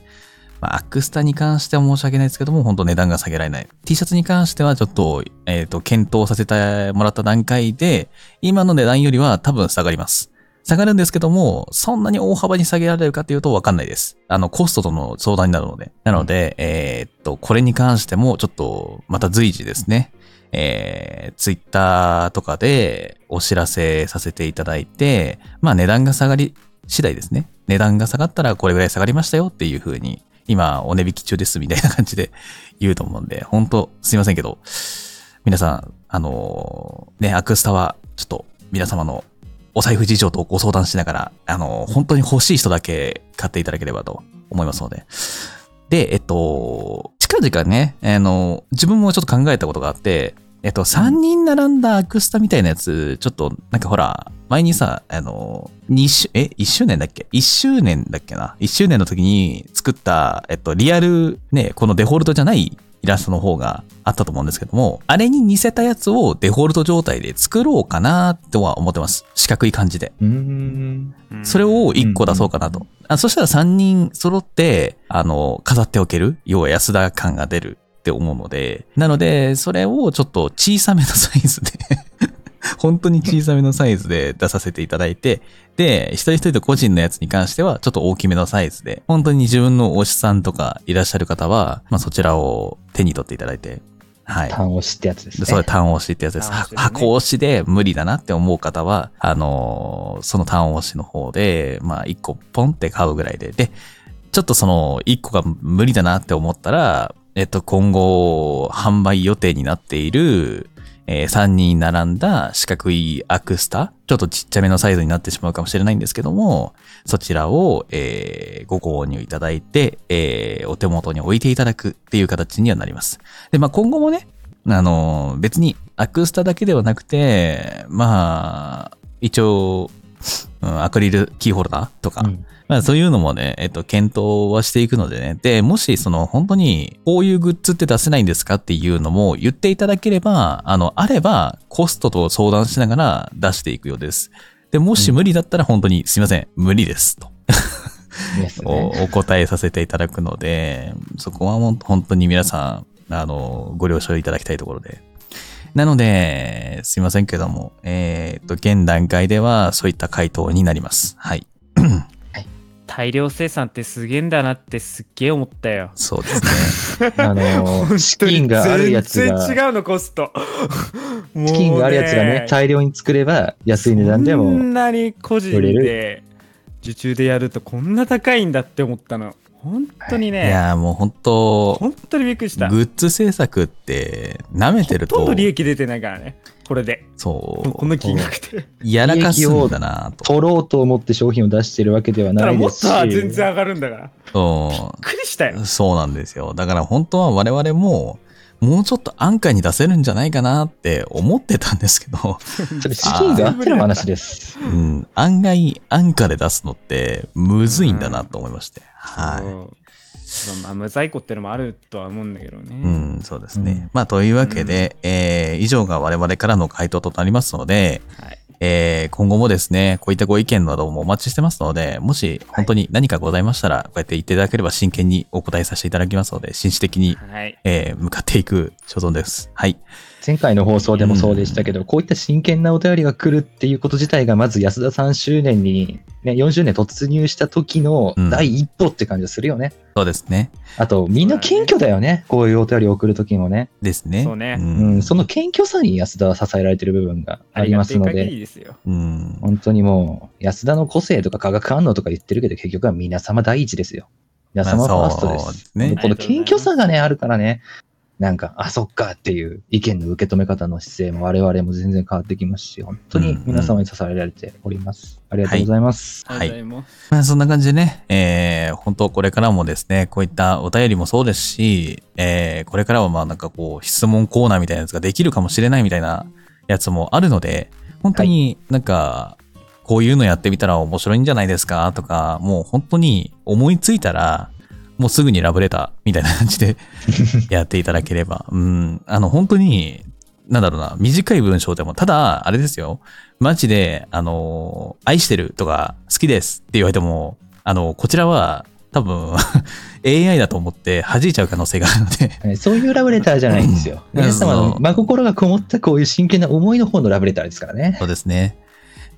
[SPEAKER 2] まあ、アクスタに関しては申し訳ないですけども、本当値段が下げられない。T シャツに関してはちょっと、えっ、と、検討させてもらった段階で、今の値段よりは多分下がります。下がるんですけども、そんなに大幅に下げられるかっていうとわかんないです。あの、コストとの相談になるので。なので、えーっと、これに関してもちょっと、また随時ですね、えー、ツイッターとかでお知らせさせていただいて、まあ値段が下がり次第ですね。値段が下がったらこれぐらい下がりましたよっていう風に、今お値引き中ですみたいな感じで *laughs* 言うと思うんで、本当すいませんけど、皆さん、あのーね、アクスタはちょっと皆様のお財布事情とご相談しながら、あの本当に欲しい人だけ買っていただければと思いますので。で、えっと、近々ね、あの、自分もちょっと考えたことがあって、えっと、3人並んだアクスタみたいなやつ、ちょっと、なんかほら、前にさ、あの、2周、え ?1 周年だっけ ?1 周年だっけな ?1 周年の時に作った、えっと、リアル、ね、このデフォルトじゃないイラストの方があったと思うんですけども、あれに似せたやつをデフォルト状態で作ろうかなとは思ってます。四角い感じで。それを1個出そうかなと。あそしたら3人揃って、あの、飾っておける。要は安田感が出るって思うので。なので、それをちょっと小さめのサイズで、本当に小さめのサイズで出させていただいて、で、一人一人と個人のやつに関しては、ちょっと大きめのサイズで、本当に自分の推しさんとかいらっしゃる方は、まあそちらを手に取っていただいて、はい。
[SPEAKER 3] 単押しってやつですね。
[SPEAKER 2] でそれ単押しってやつです。
[SPEAKER 1] でね
[SPEAKER 2] 箱押しで無理だなって思う方は、あのーその単押しの方で、まあ一個ポンって買うぐらいで。で、ちょっとその一個が無理だなって思ったら、えっと、今後販売予定になっている、え3人並んだ四角いアクスタ、ちょっとちっちゃめのサイズになってしまうかもしれないんですけども、そちらを、えーご購入いただいて、えーお手元に置いていただくっていう形にはなります。で、まあ今後もね、あの、別にアクスタだけではなくて、まあ、一応、うんアクリルキーホルダーとか、
[SPEAKER 3] うん
[SPEAKER 2] まあそういうのもね、えっと、検討はしていくのでね。で、もしその本当にこういうグッズって出せないんですかっていうのも言っていただければ、あの、あればコストと相談しながら出していくようです。で、もし無理だったら本当にすいません、無理ですと。*laughs* お答えさせていただくので、そこはもう本当に皆さん、あの、ご了承いただきたいところで。なので、すいませんけども、えっと、現段階ではそういった回答になります。はい。
[SPEAKER 1] 大量生産ってすげえんだなってすっげえ思ったよ。
[SPEAKER 2] そうですね。*laughs*
[SPEAKER 3] あの、資金があるやつが、
[SPEAKER 1] 全然違うのコスト。*laughs*
[SPEAKER 3] 資金があるやつがね、大量に作れば安い値段で
[SPEAKER 1] こ
[SPEAKER 3] も、
[SPEAKER 1] んなに個人で受注でやるとこんな高いんだって思ったの。本当に
[SPEAKER 2] い
[SPEAKER 1] ね、
[SPEAKER 2] やーもう本当
[SPEAKER 1] 本当にびっくりした。
[SPEAKER 2] グッズ制作って舐めてると
[SPEAKER 1] ほとんど利益出てないからね。これで。
[SPEAKER 2] そう
[SPEAKER 1] この金額で。
[SPEAKER 2] やらかすんだなと。
[SPEAKER 3] 取ろうと思って商品を出してるわけでは
[SPEAKER 1] だからもっ
[SPEAKER 3] ないですし。
[SPEAKER 1] とは全然上がるんだから。びっ
[SPEAKER 2] そ
[SPEAKER 1] くりしたよ
[SPEAKER 2] う。そうなんですよ。だから本当は我々ももうちょっと安価に出せるんじゃないかなって思ってたんですけど、*laughs*
[SPEAKER 3] それ資金があっての話です。
[SPEAKER 2] うん、案外安価で出すのってむずいんだなと思いまして。はい。
[SPEAKER 1] い。まあ、無在庫ってのもあるとは思うんだけどね。
[SPEAKER 2] うん、そうですね。
[SPEAKER 3] うん
[SPEAKER 2] まあ、というわけで、えー以上が我々からの回答となりますので、
[SPEAKER 1] はい。
[SPEAKER 2] えー今後もですね、こういったご意見などもお待ちしてますので、もし本当に何かございましたら、こうやって言っていただければ真剣にお答えさせていただきますので、紳士的に、
[SPEAKER 1] はい。
[SPEAKER 2] えー向かっていく所存です。はい。
[SPEAKER 3] 前回の放送でもそうでしたけど、こういった真剣なお便りが来るっていうこと自体が、まず安田3周年に、ね、40年突入した時の
[SPEAKER 2] うん
[SPEAKER 3] 第一歩って感じがするよね。
[SPEAKER 2] そうですね。
[SPEAKER 3] あと、みんな謙虚だよね。こういうお便りを送る時もね。
[SPEAKER 2] ですね。
[SPEAKER 1] そうね
[SPEAKER 3] うんん、その謙虚さに安田は支えられてる部分がありますの
[SPEAKER 1] ありがたい限
[SPEAKER 3] で、
[SPEAKER 1] りですよ。
[SPEAKER 2] うん。
[SPEAKER 3] 本当にもう、安田の個性とか化学反応とか言ってるけど、結局は皆様第一ですよ。皆様ファーストです。
[SPEAKER 2] まあそうですね
[SPEAKER 3] この謙虚さがね、あるからね、なんか、あ、そっかっていう意見の受け止め方の姿勢も我々も全然変わってきますし、本当に皆様に支えられております。ありがとうございます。
[SPEAKER 2] はい。
[SPEAKER 1] ありがとうございま
[SPEAKER 2] あ、そんな感じでね、えー、本当これからもですね、こういったお便りもそうですし、えー、これからはまあなんかこう、質問コーナーみたいなやつができるかもしれないみたいなやつもあるので、本当になんか、こういうのやってみたら面白いんじゃないですかとか、もう本当に思いついたら、もうすぐにラブレターみたいな感じで *laughs* やっていただければ、うん、あの本当に、なんだろうな、短い文章でも、ただ、あれですよ、マジで、あの、愛してるとか、好きですって言われても、あの、こちらは、多分、AI だと思って弾いちゃう可能性があるので、
[SPEAKER 3] はいそういうラブレターじゃないんですよ。
[SPEAKER 2] うん。
[SPEAKER 3] 皆様の真心がこもったこういう真剣な思いの方のラブレターですからね。
[SPEAKER 2] そうですね。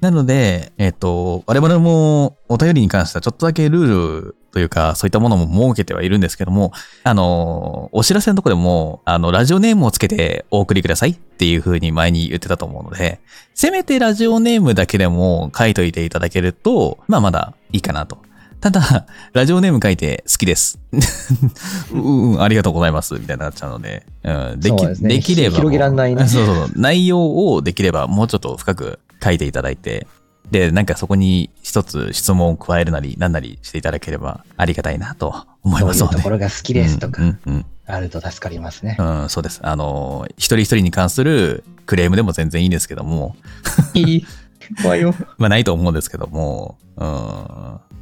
[SPEAKER 2] なので、えっ、と、我々もお便りに関してはちょっとだけルールというか、そういったものも設けてはいるんですけども、あの、お知らせのとこでも、あの、ラジオネームをつけてお送りくださいっていう風に前に言ってたと思うので、せめてラジオネームだけでも書いといていただけると、まあまだいいかなと。ただ、ラジオネーム書いて好きです。*laughs* うん、うん、ありがとうございます。みたいになっちゃうので、うん、でき、
[SPEAKER 3] ですね
[SPEAKER 2] できれば。
[SPEAKER 3] 広げらんないね *laughs*
[SPEAKER 2] そうそう。内容をできればもうちょっと深く書いていただいて、で、なんかそこに一つ質問を加えるなり、なんなりしていただければありがたいなと思い
[SPEAKER 3] そういう
[SPEAKER 2] ますので。
[SPEAKER 3] ところが好きですとかあると助かりますね
[SPEAKER 2] う。ん。うん、そうです。あの、一人一人に関するクレームでも全然いいんですけども、
[SPEAKER 3] いい。怖いよ。*laughs*
[SPEAKER 2] まあないと思うんですけども、うん。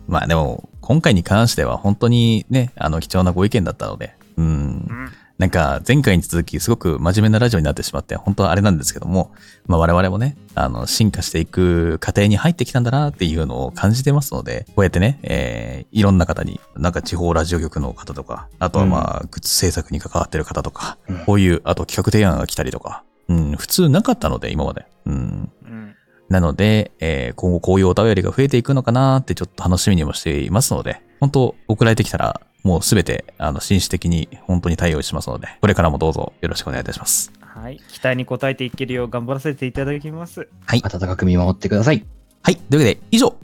[SPEAKER 2] まあでも、今回に関しては本当にね、あの、貴重なご意見だったので、うん。
[SPEAKER 1] うん
[SPEAKER 2] なんか前回に続きすごく真面目なラジオになってしまって、本当はあれなんですけども、まあ我々もね、あの、進化していく過程に入ってきたんだなっていうのを感じてますので、こうやってね、えー、いろんな方に、なんか地方ラジオ局の方とか、あとはまあ、グッズ制作に関わってる方とか、
[SPEAKER 3] うん
[SPEAKER 2] こういう、あと企画提案が来たりとか、うん、普通なかったので、今まで。うん。
[SPEAKER 1] うん
[SPEAKER 2] なので、えー今後こういうお便りが増えていくのかなってちょっと楽しみにもしていますので、本当送られてきたら、もうすべて、あの、紳士的に本当に対応しますので、これからもどうぞよろしくお願いいたします。
[SPEAKER 1] はい。期待に応えていけるよう頑張らせていただきます。
[SPEAKER 2] はい。
[SPEAKER 3] 温かく見守ってください。
[SPEAKER 2] はい。というわけで、以上、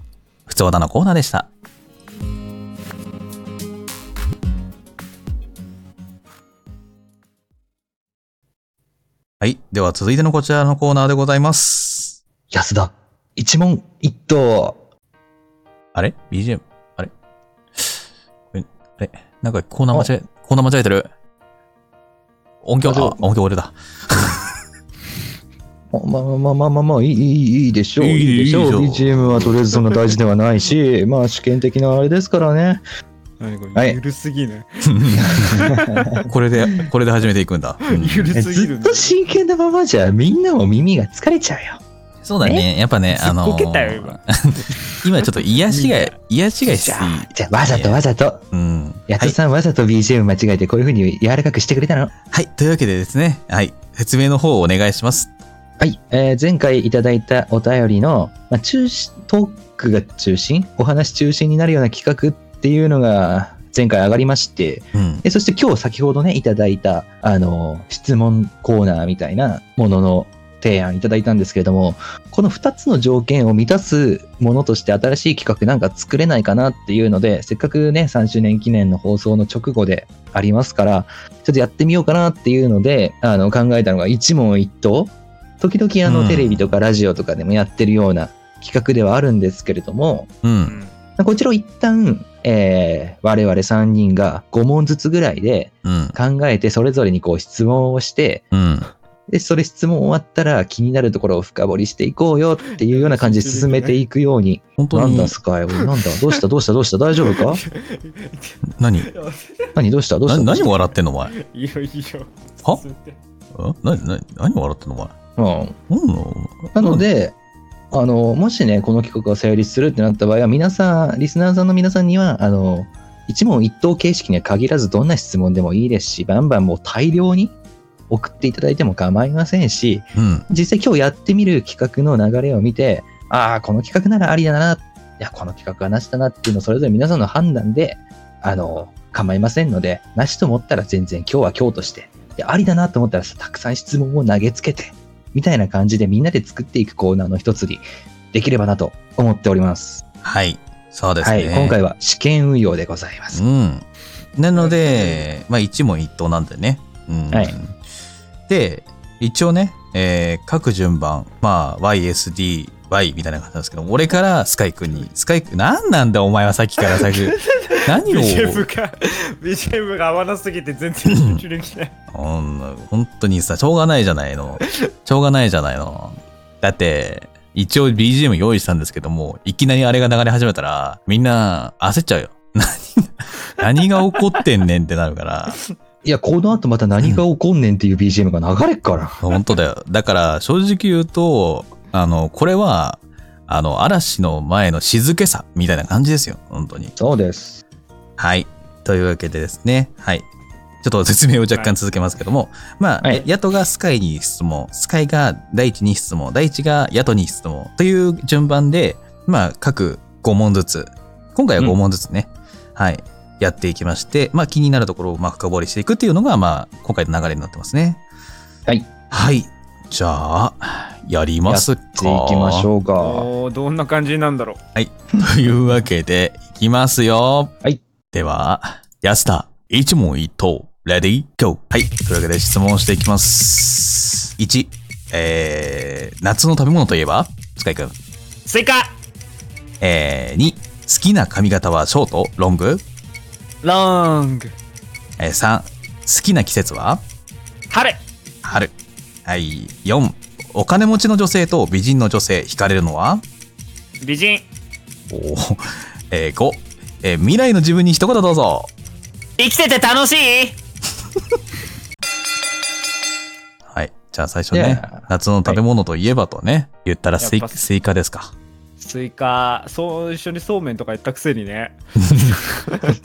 [SPEAKER 2] ふつおたのコーナーでした。はい。では、続いてのこちらのコーナーでございます。
[SPEAKER 3] 安田、一問一答。
[SPEAKER 2] あれ ?BGM? あれなんかコーナー間違え、コーナー間違えてる？音響、
[SPEAKER 3] あ
[SPEAKER 2] 音響俺だ。*laughs*
[SPEAKER 3] まあまあまあまあまあまあ、いい、いい、いいでしょう。
[SPEAKER 2] いい
[SPEAKER 3] いいでしょう。
[SPEAKER 2] いいでしょう
[SPEAKER 3] BGM はとりあえずそんな大事ではないし、*laughs* まあ試験的なあれですからね。
[SPEAKER 1] 何こ
[SPEAKER 3] はい
[SPEAKER 1] ゆるすぎない。*laughs*
[SPEAKER 2] これで、これで始めていくんだ。うん
[SPEAKER 1] ゆるすぎる
[SPEAKER 3] ずっと真剣なままじゃ、みんなも耳が疲れちゃうよ。
[SPEAKER 2] そうだね。やっぱね、あの
[SPEAKER 1] すっこけたよ今 *laughs*
[SPEAKER 2] 今ちょっと癒しが、*laughs* 癒しがしす
[SPEAKER 3] じゃあ、じゃあわざとわざと。
[SPEAKER 2] ぎ。うん。はい。
[SPEAKER 3] やつさんわざと BGM 間違えてこういう風に柔らかくしてくれたの？
[SPEAKER 2] はい。というわけでですね、はい。説明の方をお願いします。
[SPEAKER 3] はい、えー前回いただいたお便りの、まあ、中心トークが中心？お話中心になるような企画っていうのが前回上がりまして
[SPEAKER 2] うん。
[SPEAKER 3] でそして今日先ほどねいただいたあの質問コーナーみたいなものの提案いただいたんですけれども、この2つの条件を満たすものとして新しい企画なんか作れないかなっていうので、せっかくね、3周年記念の放送の直後でありますから、ちょっとやってみようかなっていうので、あの、考えたのが一問一答。時々あの、
[SPEAKER 2] うん
[SPEAKER 3] テレビとかラジオとかでもやってるような企画ではあるんですけれども、
[SPEAKER 2] うん。
[SPEAKER 3] こちらを一旦、えー我々3人が5問ずつぐらいで
[SPEAKER 2] うん。
[SPEAKER 3] 考えて、それぞれにこう質問をして、
[SPEAKER 2] うん。
[SPEAKER 3] で、それ質問終わったら気になるところを深掘りしていこうよっていうような感じで進めていくように。
[SPEAKER 2] 本当に。
[SPEAKER 3] なんだ、スカイ。なんだ、どうした、どうした、どうした、大丈夫か？
[SPEAKER 2] 何？
[SPEAKER 3] 何、どうした、どうした？
[SPEAKER 2] な何笑ってんのお前？
[SPEAKER 1] いいよいいよ
[SPEAKER 2] は？
[SPEAKER 1] 進ん？で
[SPEAKER 2] んな、な、何笑ってんのお前？
[SPEAKER 3] うん。
[SPEAKER 2] うん。の
[SPEAKER 3] なので、あの、もしね、この企画が成立するってなった場合は、皆さん、リスナーさんの皆さんには、あの、一問一答形式には限らず、どんな質問でもいいですし、バンバンもう大量に送っていただいても構いませんし、
[SPEAKER 2] うん。
[SPEAKER 3] 実際今日やってみる企画の流れを見て、ああ、この企画ならありだな、いや、この企画はなしだなっていうのをそれぞれ皆さんの判断で、あの、構いませんので、なしと思ったら全然今日は今日として、ありだなと思ったらたくさん質問を投げつけて、みたいな感じでみんなで作っていくコーナーの一つにできればなと思っております。
[SPEAKER 2] はい。そうですね。
[SPEAKER 3] はい、今回は試験運用でございます。
[SPEAKER 2] うん。なので、まあ一問一答なんでね。うん。
[SPEAKER 3] はい
[SPEAKER 2] で、一応ね、えー各順番、まあ YSD、Y みたいな感じなんですけど、俺からスカイ君に、スカイ君、なんなんだお前はさっきからさっき、*laughs* 何を、
[SPEAKER 1] BGM が BGM が合わなすぎて全然集中できない
[SPEAKER 2] うん本当にさ、しょうがないじゃないの。しょうがないじゃないの。だって、一応 BGM 用意したんですけども、いきなりあれが流れ始めたら、みんな焦っちゃうよ。何、何が起こってんねんってなるから。
[SPEAKER 3] いや、この後また何が起こんねんっていう BGM が流れっから。
[SPEAKER 2] 本当だよ。だから、正直言うと、あの、これは、あの、嵐の前の静けさみたいな感じですよ。本当に。
[SPEAKER 3] そうです。
[SPEAKER 2] はい。というわけでですね。はい。ちょっと説明を若干続けますけども、まあ、
[SPEAKER 3] はい
[SPEAKER 2] ヤトがスカイに質問、スカイが大地に質問、大地がヤトに質問という順番で、まあ、各5問ずつ、今回は5問ずつね、はい、やっていきまして、まあ、気になるところをまあ深掘りしていくっていうのが、まあ、今回の流れになってますね。
[SPEAKER 3] はい。
[SPEAKER 2] はい。じゃあ、やりますか。
[SPEAKER 3] やっていきましょうか。
[SPEAKER 1] おーどんな感じなんだろう *laughs*
[SPEAKER 2] というわけで、いきますよ。
[SPEAKER 3] はい。
[SPEAKER 2] では、安田、一問一答、レディー、ゴー。はい。というわけで質問していきます。1、えー、夏の食べ物といえば？ Sky くん。
[SPEAKER 1] スイカ
[SPEAKER 2] えー、2、好きな髪型はショート、ロング？
[SPEAKER 1] ロング
[SPEAKER 2] えー、3、好きな季節は？
[SPEAKER 1] 春
[SPEAKER 2] 春。はい。4、お金持ちの女性と美人の女性、惹かれるのは？
[SPEAKER 1] 美人
[SPEAKER 2] おー *laughs* えー、5、えー、未来の自分に一言どうぞ。
[SPEAKER 1] 生きてて楽しい？
[SPEAKER 2] はい。じゃあ最初ね夏の食べ物といえばとね、言ったらスイスイカですか。
[SPEAKER 1] スイカそう一緒にそうめんとか言ったくせにね。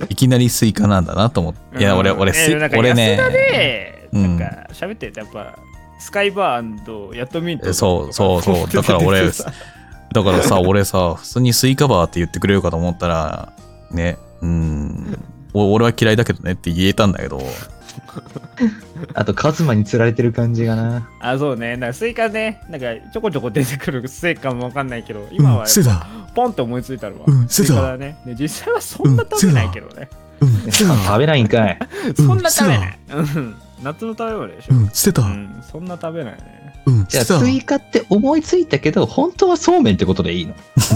[SPEAKER 2] いきなりスイカなんだなと思って。いや、俺、
[SPEAKER 1] うん。
[SPEAKER 2] 俺、スイ
[SPEAKER 1] えーなんか
[SPEAKER 2] 俺ね。
[SPEAKER 1] 安田で
[SPEAKER 2] うん。
[SPEAKER 1] なんか喋っててやっぱスカイバーヤットミント
[SPEAKER 2] えそうそうそう。だから俺だからさ、俺さ、普通にスイカバーって言ってくれるかと思ったら、ね、うん、お俺は嫌いだけどねって言えたんだけど、*laughs*
[SPEAKER 3] あと、カズマに釣られてる感じがな。
[SPEAKER 1] あそうね。なんかスイカね。なんかちょこちょこ出てくるせいかもわかんないけど今は。ポンって思いついたのは、
[SPEAKER 5] うん
[SPEAKER 1] スイカだね。で実際はそんな食べないけどね、
[SPEAKER 5] うん。
[SPEAKER 3] 食べないんかい。*laughs*
[SPEAKER 1] そんな食べない、うん、夏の食べ物でしょ、
[SPEAKER 5] うん、捨てた。
[SPEAKER 1] うん、そんな食べないね。
[SPEAKER 5] うん、
[SPEAKER 3] じゃあ、
[SPEAKER 5] 捨てた。
[SPEAKER 3] ス。イカって思いついたけど、本当はそうめんってことでいいの。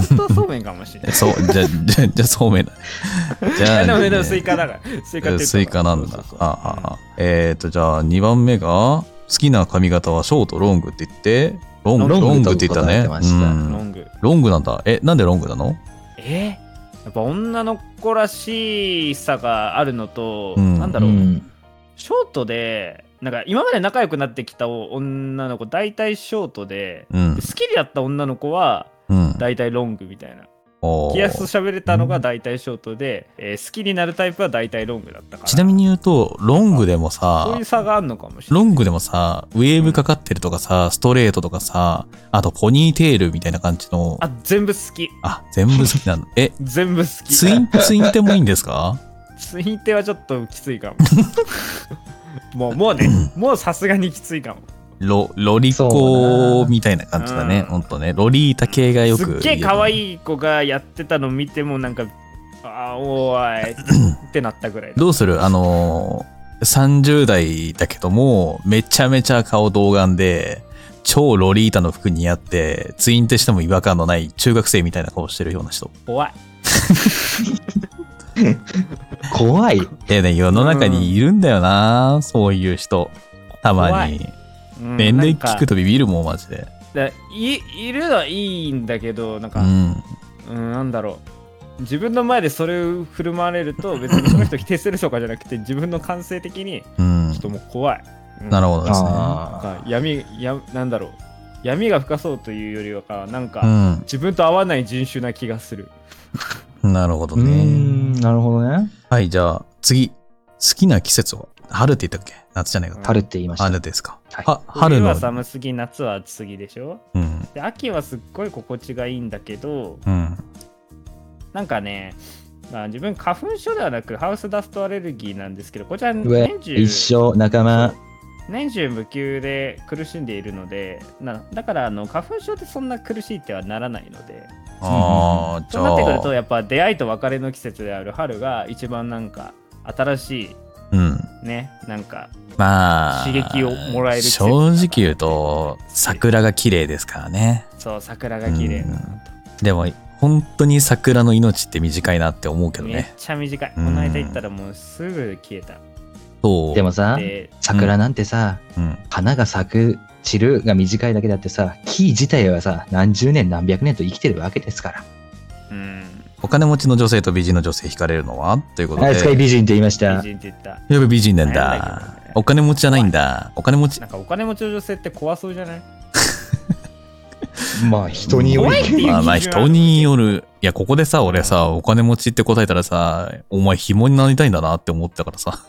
[SPEAKER 1] 本当はそうめんかもしれない。
[SPEAKER 2] そう、じゃ、じゃ、じゃ、そうめんだ。*laughs* じゃあ、
[SPEAKER 1] でもでも
[SPEAKER 2] ね
[SPEAKER 1] スイカだから。スイカって言ったから
[SPEAKER 2] スイカなんだ。
[SPEAKER 1] そう。そうそう。
[SPEAKER 2] あああえっ、と、じゃあ、2番目が、好きな髪型はショート、ロングって言って、ロング、
[SPEAKER 3] ロング
[SPEAKER 2] ロングって言ったね。
[SPEAKER 3] と答えてました。
[SPEAKER 2] うん。
[SPEAKER 1] ロング。
[SPEAKER 2] ロングなんだ。え、なんでロングなの？
[SPEAKER 1] え？やっぱ女の子らしさがあるのと、
[SPEAKER 2] うん。
[SPEAKER 1] なんだろう、
[SPEAKER 3] ん。
[SPEAKER 1] ショートでなんか今まで仲良くなってきた女の子大体ショートで、
[SPEAKER 2] うん。
[SPEAKER 1] で。好きだった女の子は
[SPEAKER 2] うん。
[SPEAKER 1] 大体ロングみたいな。
[SPEAKER 2] おー。
[SPEAKER 1] 気安と喋れたのが大体ショートで、えー好きになるタイプは大体ロングだったから。
[SPEAKER 2] ちなみに言うと、ロングでも
[SPEAKER 1] そう
[SPEAKER 2] さ
[SPEAKER 1] いう、差があるのかもしれない。
[SPEAKER 2] ロングでもさ、ウェーブかかってるとかさ、ストレートとかさ、あとポニーテールみたいな感じの、
[SPEAKER 1] あ全部好き。
[SPEAKER 2] あ、全部好きなの。え、
[SPEAKER 1] 全部好き。
[SPEAKER 2] ツイン、ツインテもいいんですか？
[SPEAKER 1] ツインテはちょっときついかも *laughs* もうもうねもうさすがにきついかも
[SPEAKER 2] ロ、ロリコみたいな感じだね。
[SPEAKER 1] うん
[SPEAKER 2] ほんとね。ロリータ系がよく。
[SPEAKER 1] すっげえ可
[SPEAKER 2] い。
[SPEAKER 1] 愛い子がやってたの見てもなんかあーおーいってなったぐらい
[SPEAKER 2] どうする？あのー、30代だけども、めちゃめちゃ顔童顔で、超ロリータの服似合って、ツインテしても違和感のない中学生みたいな顔してるような人。
[SPEAKER 1] 怖い *laughs* *laughs*
[SPEAKER 3] 怖い。
[SPEAKER 2] でね、世の中にいるんだよな、そういう人。たまに。
[SPEAKER 1] 怖うん
[SPEAKER 2] 年齢聞くとビビるもん、マジで。
[SPEAKER 1] だいいるのはいいんだけどなんか、
[SPEAKER 2] うん。
[SPEAKER 1] うん、なんだろう自分の前でそれを振る舞われると別にその人否定するとかじゃなくて *laughs* 自分の感性的に
[SPEAKER 2] うん
[SPEAKER 1] ちょっ。ともう怖い、うん
[SPEAKER 2] なるほどですね。
[SPEAKER 1] なん
[SPEAKER 3] あ
[SPEAKER 1] か闇やなんだろう闇が深そうというよりはかなんか、
[SPEAKER 2] うん。
[SPEAKER 1] 自分と合わない人種な気がする
[SPEAKER 2] なるほどね。
[SPEAKER 3] ん、なるほどね。
[SPEAKER 2] はい、じゃあ、次。好きな季節は？春って言ったっけ？夏じゃないか。
[SPEAKER 3] 春って言いました。
[SPEAKER 2] 春ですか。
[SPEAKER 3] はい
[SPEAKER 2] は春の
[SPEAKER 1] 冬は。寒すぎ夏は暑すぎでしょ？
[SPEAKER 2] うん。
[SPEAKER 1] で秋はすっごい心地がいいんだけど
[SPEAKER 2] うん。
[SPEAKER 1] なんかねまあ、自分花粉症ではなくハウスダストアレルギーなんですけどこちら年中
[SPEAKER 3] 一緒、仲間。
[SPEAKER 1] 年中無休で苦しんでいるのでなだからあの花粉症ってそんな苦しいってはならないので
[SPEAKER 2] あ
[SPEAKER 1] そうなってくると
[SPEAKER 2] あ。
[SPEAKER 1] やっぱ出会いと別れの季節である春が一番なんか新し
[SPEAKER 2] うん。
[SPEAKER 1] いねなんか
[SPEAKER 2] まあ。
[SPEAKER 1] 刺激をもらえる
[SPEAKER 2] 正直言うと、桜が綺麗ですからね。
[SPEAKER 1] そう桜が綺麗な
[SPEAKER 2] うんでも、本当に桜の命って短いなって思うけど
[SPEAKER 1] めっ
[SPEAKER 2] ね。
[SPEAKER 1] ちゃ短いこ
[SPEAKER 2] うん
[SPEAKER 1] の間行ったらもうすぐ消えた
[SPEAKER 2] そう。
[SPEAKER 3] でもさ、
[SPEAKER 1] で
[SPEAKER 3] 桜なんてさ、
[SPEAKER 2] うん。
[SPEAKER 3] 花が咲く、散るが短いだけだってさ、木自体はさ、何十年何百年と生きてるわけですから。
[SPEAKER 1] うん
[SPEAKER 2] お金持ちの女性と美人の女性惹かれるのは？ということで。
[SPEAKER 3] はい、スカイ美人って言いました。
[SPEAKER 1] 美人って言った
[SPEAKER 2] やべ美人なん
[SPEAKER 1] だ。
[SPEAKER 2] お金持ちじゃないんだ。お金持ち
[SPEAKER 1] な。んかお金持ちの女性って怖そうじゃない？*laughs*
[SPEAKER 3] まあ、人によ
[SPEAKER 1] 怖いっていう
[SPEAKER 2] まあまあ人による。いや、ここでさ、俺さ、お金持ちって答えたらさ、お前紐になりたいんだなって思ったからさ。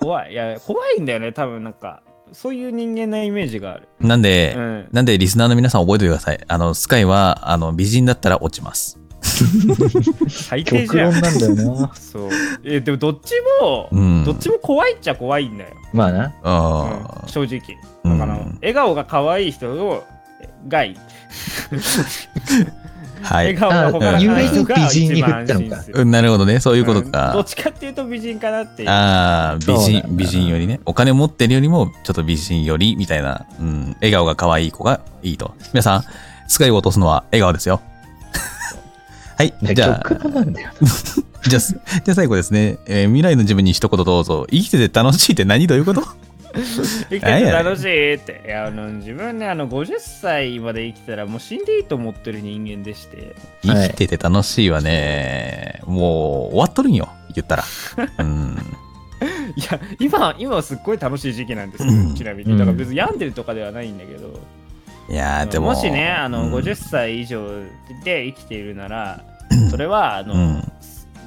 [SPEAKER 1] 怖いいや怖いんだよね多分なんかそういう人間なイメージがある
[SPEAKER 2] なんで、
[SPEAKER 1] うん
[SPEAKER 2] なんでリスナーの皆さん覚えておいてください。あの、スカイは、あの、美人だったら落ちます。
[SPEAKER 1] 最低
[SPEAKER 3] 極
[SPEAKER 1] じゃん
[SPEAKER 3] 論なんだよな。
[SPEAKER 1] そうえでもどっちも、
[SPEAKER 2] うん。
[SPEAKER 1] どっちも怖いっちゃ怖いんだよ、
[SPEAKER 3] まあな。
[SPEAKER 1] う
[SPEAKER 2] あ
[SPEAKER 1] ん正直
[SPEAKER 2] うん
[SPEAKER 1] だから、笑顔が可愛い人をがい。
[SPEAKER 2] はい。
[SPEAKER 1] 笑顔が他のが
[SPEAKER 3] 美人に振ったのか
[SPEAKER 2] うんなるほどね。そういうこと
[SPEAKER 1] うんどっ
[SPEAKER 2] か。
[SPEAKER 1] ちかっていうと美人かなっていう
[SPEAKER 2] ああ、美人美人よりね。お金持ってるよりも、ちょっと美人より、みたいな。うん。笑顔が可愛い子がいいと。皆さん、スカイを落とすのは笑顔ですよ。*laughs* はい。じゃあ。*laughs* じゃあ、じゃあ最後ですね。えー未来の自分に一言どうぞ。生きてて楽しいって何？どういうこと？*laughs*
[SPEAKER 1] 生きてて楽しいって。いやあの自分ねあの50歳まで生きたらもう死んでいいと思ってる人間でして。
[SPEAKER 2] 生きてて楽しいはね、もう終わっとるんよ。言ったら。*laughs* うん。
[SPEAKER 1] いや今今はすっごい楽しい時期なんですよ、
[SPEAKER 2] うん。
[SPEAKER 1] ちなみに。だから別に病んでるとかではないんだけど、
[SPEAKER 2] いやーでも。
[SPEAKER 1] もしねあの、
[SPEAKER 2] うん。
[SPEAKER 1] 50歳以上で生きているなら *clears throat* それはあの、
[SPEAKER 2] うん。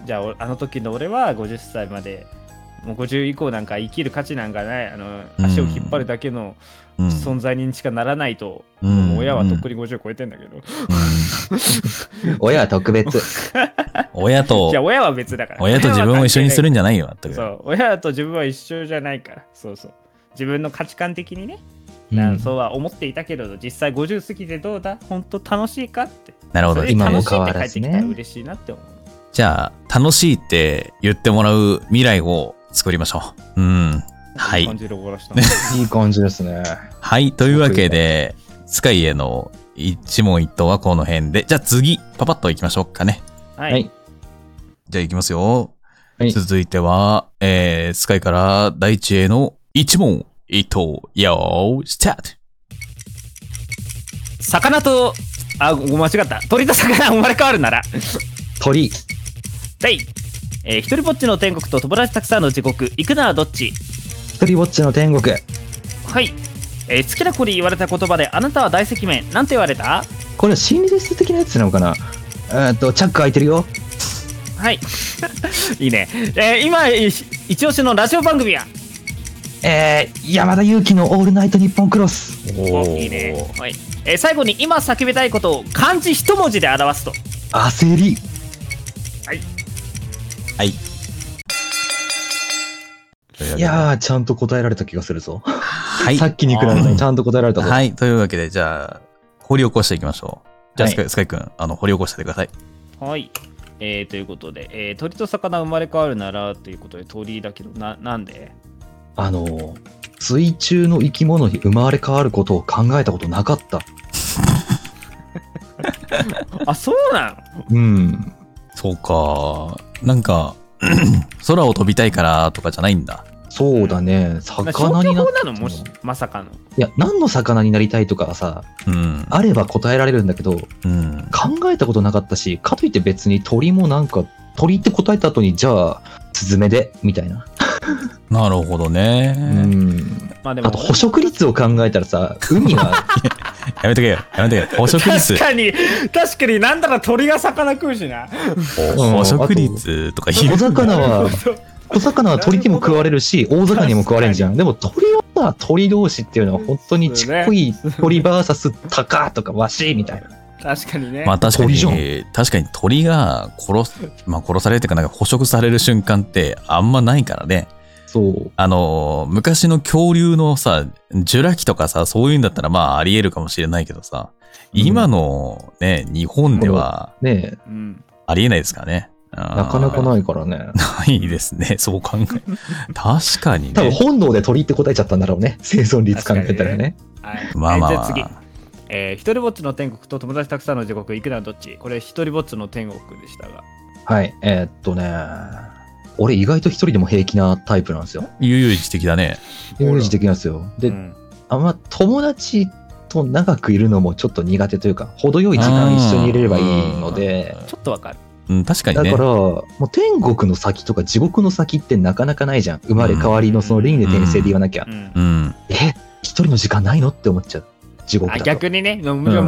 [SPEAKER 1] じゃあおあの時の俺は50歳までもう50以降なんか生きる価値なんかないあの
[SPEAKER 2] うん。
[SPEAKER 1] 足を引っ張るだけの
[SPEAKER 2] うん。
[SPEAKER 1] 存在にしかならないと、
[SPEAKER 2] うん。
[SPEAKER 1] 親はとっくに50超えてんだけど、
[SPEAKER 3] 親は特別。
[SPEAKER 2] う *laughs* ん親と
[SPEAKER 1] いや、親は別だから。
[SPEAKER 2] 親と自分を一緒にするんじゃないよ。
[SPEAKER 1] そう。親と自分は一緒じゃないから。そうそう。自分の価値観的にね、
[SPEAKER 3] うん。
[SPEAKER 1] なそうは思っていたけれど実際50過ぎてどうだ？本当楽しいかって。
[SPEAKER 2] なるほど。
[SPEAKER 3] 今も変わらずね。
[SPEAKER 1] ってきたら嬉しいなって思う。
[SPEAKER 2] じゃあ、楽しいって言ってもらう未来を作りましょう。うん。はい
[SPEAKER 1] 感。じる終わらしたの *laughs*
[SPEAKER 3] いい感じですね。
[SPEAKER 2] はい。というわけで、スカイへの一問一答はこの辺で。じゃあ次、パパッと行きましょうかね。
[SPEAKER 1] はい、
[SPEAKER 3] はい
[SPEAKER 2] じゃあ行きますよ。
[SPEAKER 3] はい
[SPEAKER 2] 続いては、えー、スカイから大地への一問一答。よー、スタート
[SPEAKER 1] 魚とあご間違った鳥と魚生まれ変わるなら
[SPEAKER 3] 鳥。
[SPEAKER 1] 第えー、一人ぼっちの天国と友達たくさんの地獄行くならどっち？
[SPEAKER 3] 一人ぼっちの天国。
[SPEAKER 1] はい、えー好きな子に言われた言葉であなたは大赤面。なんて言われた？
[SPEAKER 3] これは心理テスト的なやつなのかな？えーっと、チャック開いてるよ。
[SPEAKER 1] はい。*laughs* いいね、えー今い一押しのラジオ番組は？
[SPEAKER 3] えー、山田裕貴のオールナイトニッポンクロス。
[SPEAKER 1] おいいね、はい。えー最後に今叫びたいことを漢字一文字で表すと。
[SPEAKER 3] 焦り。
[SPEAKER 2] はい。
[SPEAKER 3] いやー、ちゃんと答えられた気がするぞ。
[SPEAKER 2] はい。
[SPEAKER 3] さっきに比べたらちゃんと答えられたぞ。
[SPEAKER 2] はい。というわけで、じゃあ、掘り起こしていきましょう。じゃあ、
[SPEAKER 3] はい
[SPEAKER 2] スカイスカイ君、あの、掘り起こしてください。
[SPEAKER 1] はい。えー、ということで、えー鳥と魚生まれ変わるならということで鳥だけど、な、なんで？
[SPEAKER 3] あの、水中の生き物に生まれ変わることを考えたことなかった。*laughs*
[SPEAKER 1] あ、そうなの
[SPEAKER 3] うん。
[SPEAKER 2] そうか。なんか、*clears throat* 空を飛びたいからとかじゃないんだ。
[SPEAKER 3] そうだね。
[SPEAKER 1] 消
[SPEAKER 3] 魚になっ
[SPEAKER 1] 去法なの？もし、まさかの。
[SPEAKER 3] いや、何の魚になりたいとかはさ、
[SPEAKER 2] うん。
[SPEAKER 3] あれば答えられるんだけど、
[SPEAKER 2] うん。
[SPEAKER 3] 考えたことなかったし、かといって別に鳥もなんか、鳥って答えた後に、じゃあ、スズメで、みたいな。
[SPEAKER 2] なるほどね。
[SPEAKER 3] うん。
[SPEAKER 1] まあでも、
[SPEAKER 3] あと、捕食率を考えたらさ、海は、*laughs*
[SPEAKER 2] やめとけよ。やめとけよ。*laughs* 捕食率
[SPEAKER 1] 確。かに、確かになんだか鳥が魚食うしな。
[SPEAKER 3] うん
[SPEAKER 2] 捕食率とか言
[SPEAKER 3] 小
[SPEAKER 2] う。
[SPEAKER 3] 魚は、小魚は鳥にも食われるし、大魚にも食われるじゃん。でも鳥はさ、鳥同士っていうのは本当にちっこい鳥バーサスタカとかワシみたいな。
[SPEAKER 1] 確かにね。
[SPEAKER 2] まあ確かに確かに鳥が殺す、まあ殺されるっていうかなんか捕食される瞬間ってあんまないからね。
[SPEAKER 3] そう。
[SPEAKER 2] あの、昔の恐竜のさ、ジュラ紀とかさ、そういうんだったらまああり得るかもしれないけどさ、今のね、日本では
[SPEAKER 3] ね
[SPEAKER 1] うん。
[SPEAKER 2] ありえないですからね。
[SPEAKER 3] え、なかなか
[SPEAKER 2] い。
[SPEAKER 3] ないからね。
[SPEAKER 2] ないですね。*laughs* そう考え。確かに
[SPEAKER 3] 多分
[SPEAKER 2] ね。
[SPEAKER 3] 本能で鳥って答えちゃったんだろうね。生存率考えたらね。
[SPEAKER 1] はい。
[SPEAKER 2] まあまあ
[SPEAKER 1] えーじゃあ次。えー、一人ぼっちの天国と友達たくさんの地獄、行くならどっち？これ、一人ぼっちの天国でしたが。
[SPEAKER 3] はい。えーっとね。俺意外と一人でも平気なタイプなんですよ。
[SPEAKER 2] 悠々自適だね。
[SPEAKER 3] イメージ的なんですよ。で、
[SPEAKER 1] うん
[SPEAKER 3] あんま友達と長くいるのもちょっと苦手というか、程よい時間一緒にいれればいいので、
[SPEAKER 1] ちょっとわかる。
[SPEAKER 2] うん、確かにね。
[SPEAKER 3] だから、もう天国の先とか地獄の先ってなかなかないじゃん。生まれ変わりのその輪廻転生で言わなきゃ。
[SPEAKER 1] うん
[SPEAKER 2] うん。
[SPEAKER 3] え、一人の時間ないのって思っちゃう。地獄
[SPEAKER 1] あ
[SPEAKER 3] だと。
[SPEAKER 1] 逆にね、もう,、もう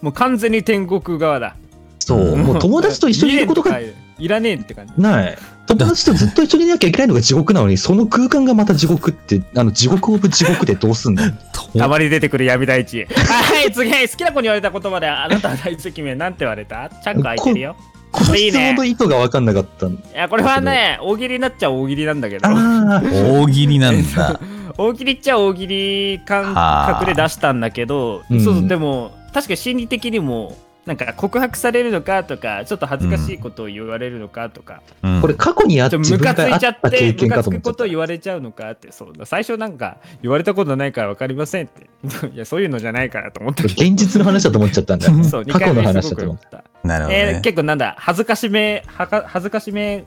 [SPEAKER 1] もう完全に天国側だ。
[SPEAKER 3] そう。もう友達と一緒にいることが
[SPEAKER 1] いらねえって感じ。
[SPEAKER 3] ない。友達とずっと一緒にいなきゃいけないのが地獄なのに、その空間がまた地獄って、あの、地獄オブ地獄でどうすんの？*laughs*
[SPEAKER 1] たまに出てくる闇大地。はい、次、好きな子に言われた言葉で、あなたは大好き名なんて言われた？チャック開いてるよ。
[SPEAKER 3] この質問の意図が分かんなかった。
[SPEAKER 1] いや、これはね、大喜利になっちゃ大喜利なんだけど、
[SPEAKER 3] ああ、
[SPEAKER 2] 大喜利なんだ。*laughs*
[SPEAKER 1] 大喜利っちゃ大喜利感覚で出したんだけど、
[SPEAKER 3] うん
[SPEAKER 1] そうそう、でも、確かに心理的にも、なんか告白されるのかとか、ちょっと恥ずかしいことを言われるのかとか、
[SPEAKER 2] うん
[SPEAKER 3] これ過去にあっ
[SPEAKER 1] ちょっと
[SPEAKER 3] 自分
[SPEAKER 1] ムカついちゃ
[SPEAKER 3] っ
[SPEAKER 1] て、
[SPEAKER 3] 経験
[SPEAKER 1] ムカつく
[SPEAKER 3] かと思っちゃった
[SPEAKER 1] ことを言われちゃうのかって、そうだ。最初なんか、言われたことないから分かりませんって。*laughs* いや、そういうのじゃないからと思った。
[SPEAKER 3] 現実の話だと思っちゃったんだよ。*laughs*
[SPEAKER 1] そう、2
[SPEAKER 3] 過去の話だと思っ
[SPEAKER 1] た。
[SPEAKER 2] なるほど
[SPEAKER 1] えー
[SPEAKER 2] ね。
[SPEAKER 1] 結構なんだ、恥ずかしめ、はか恥ずかしめ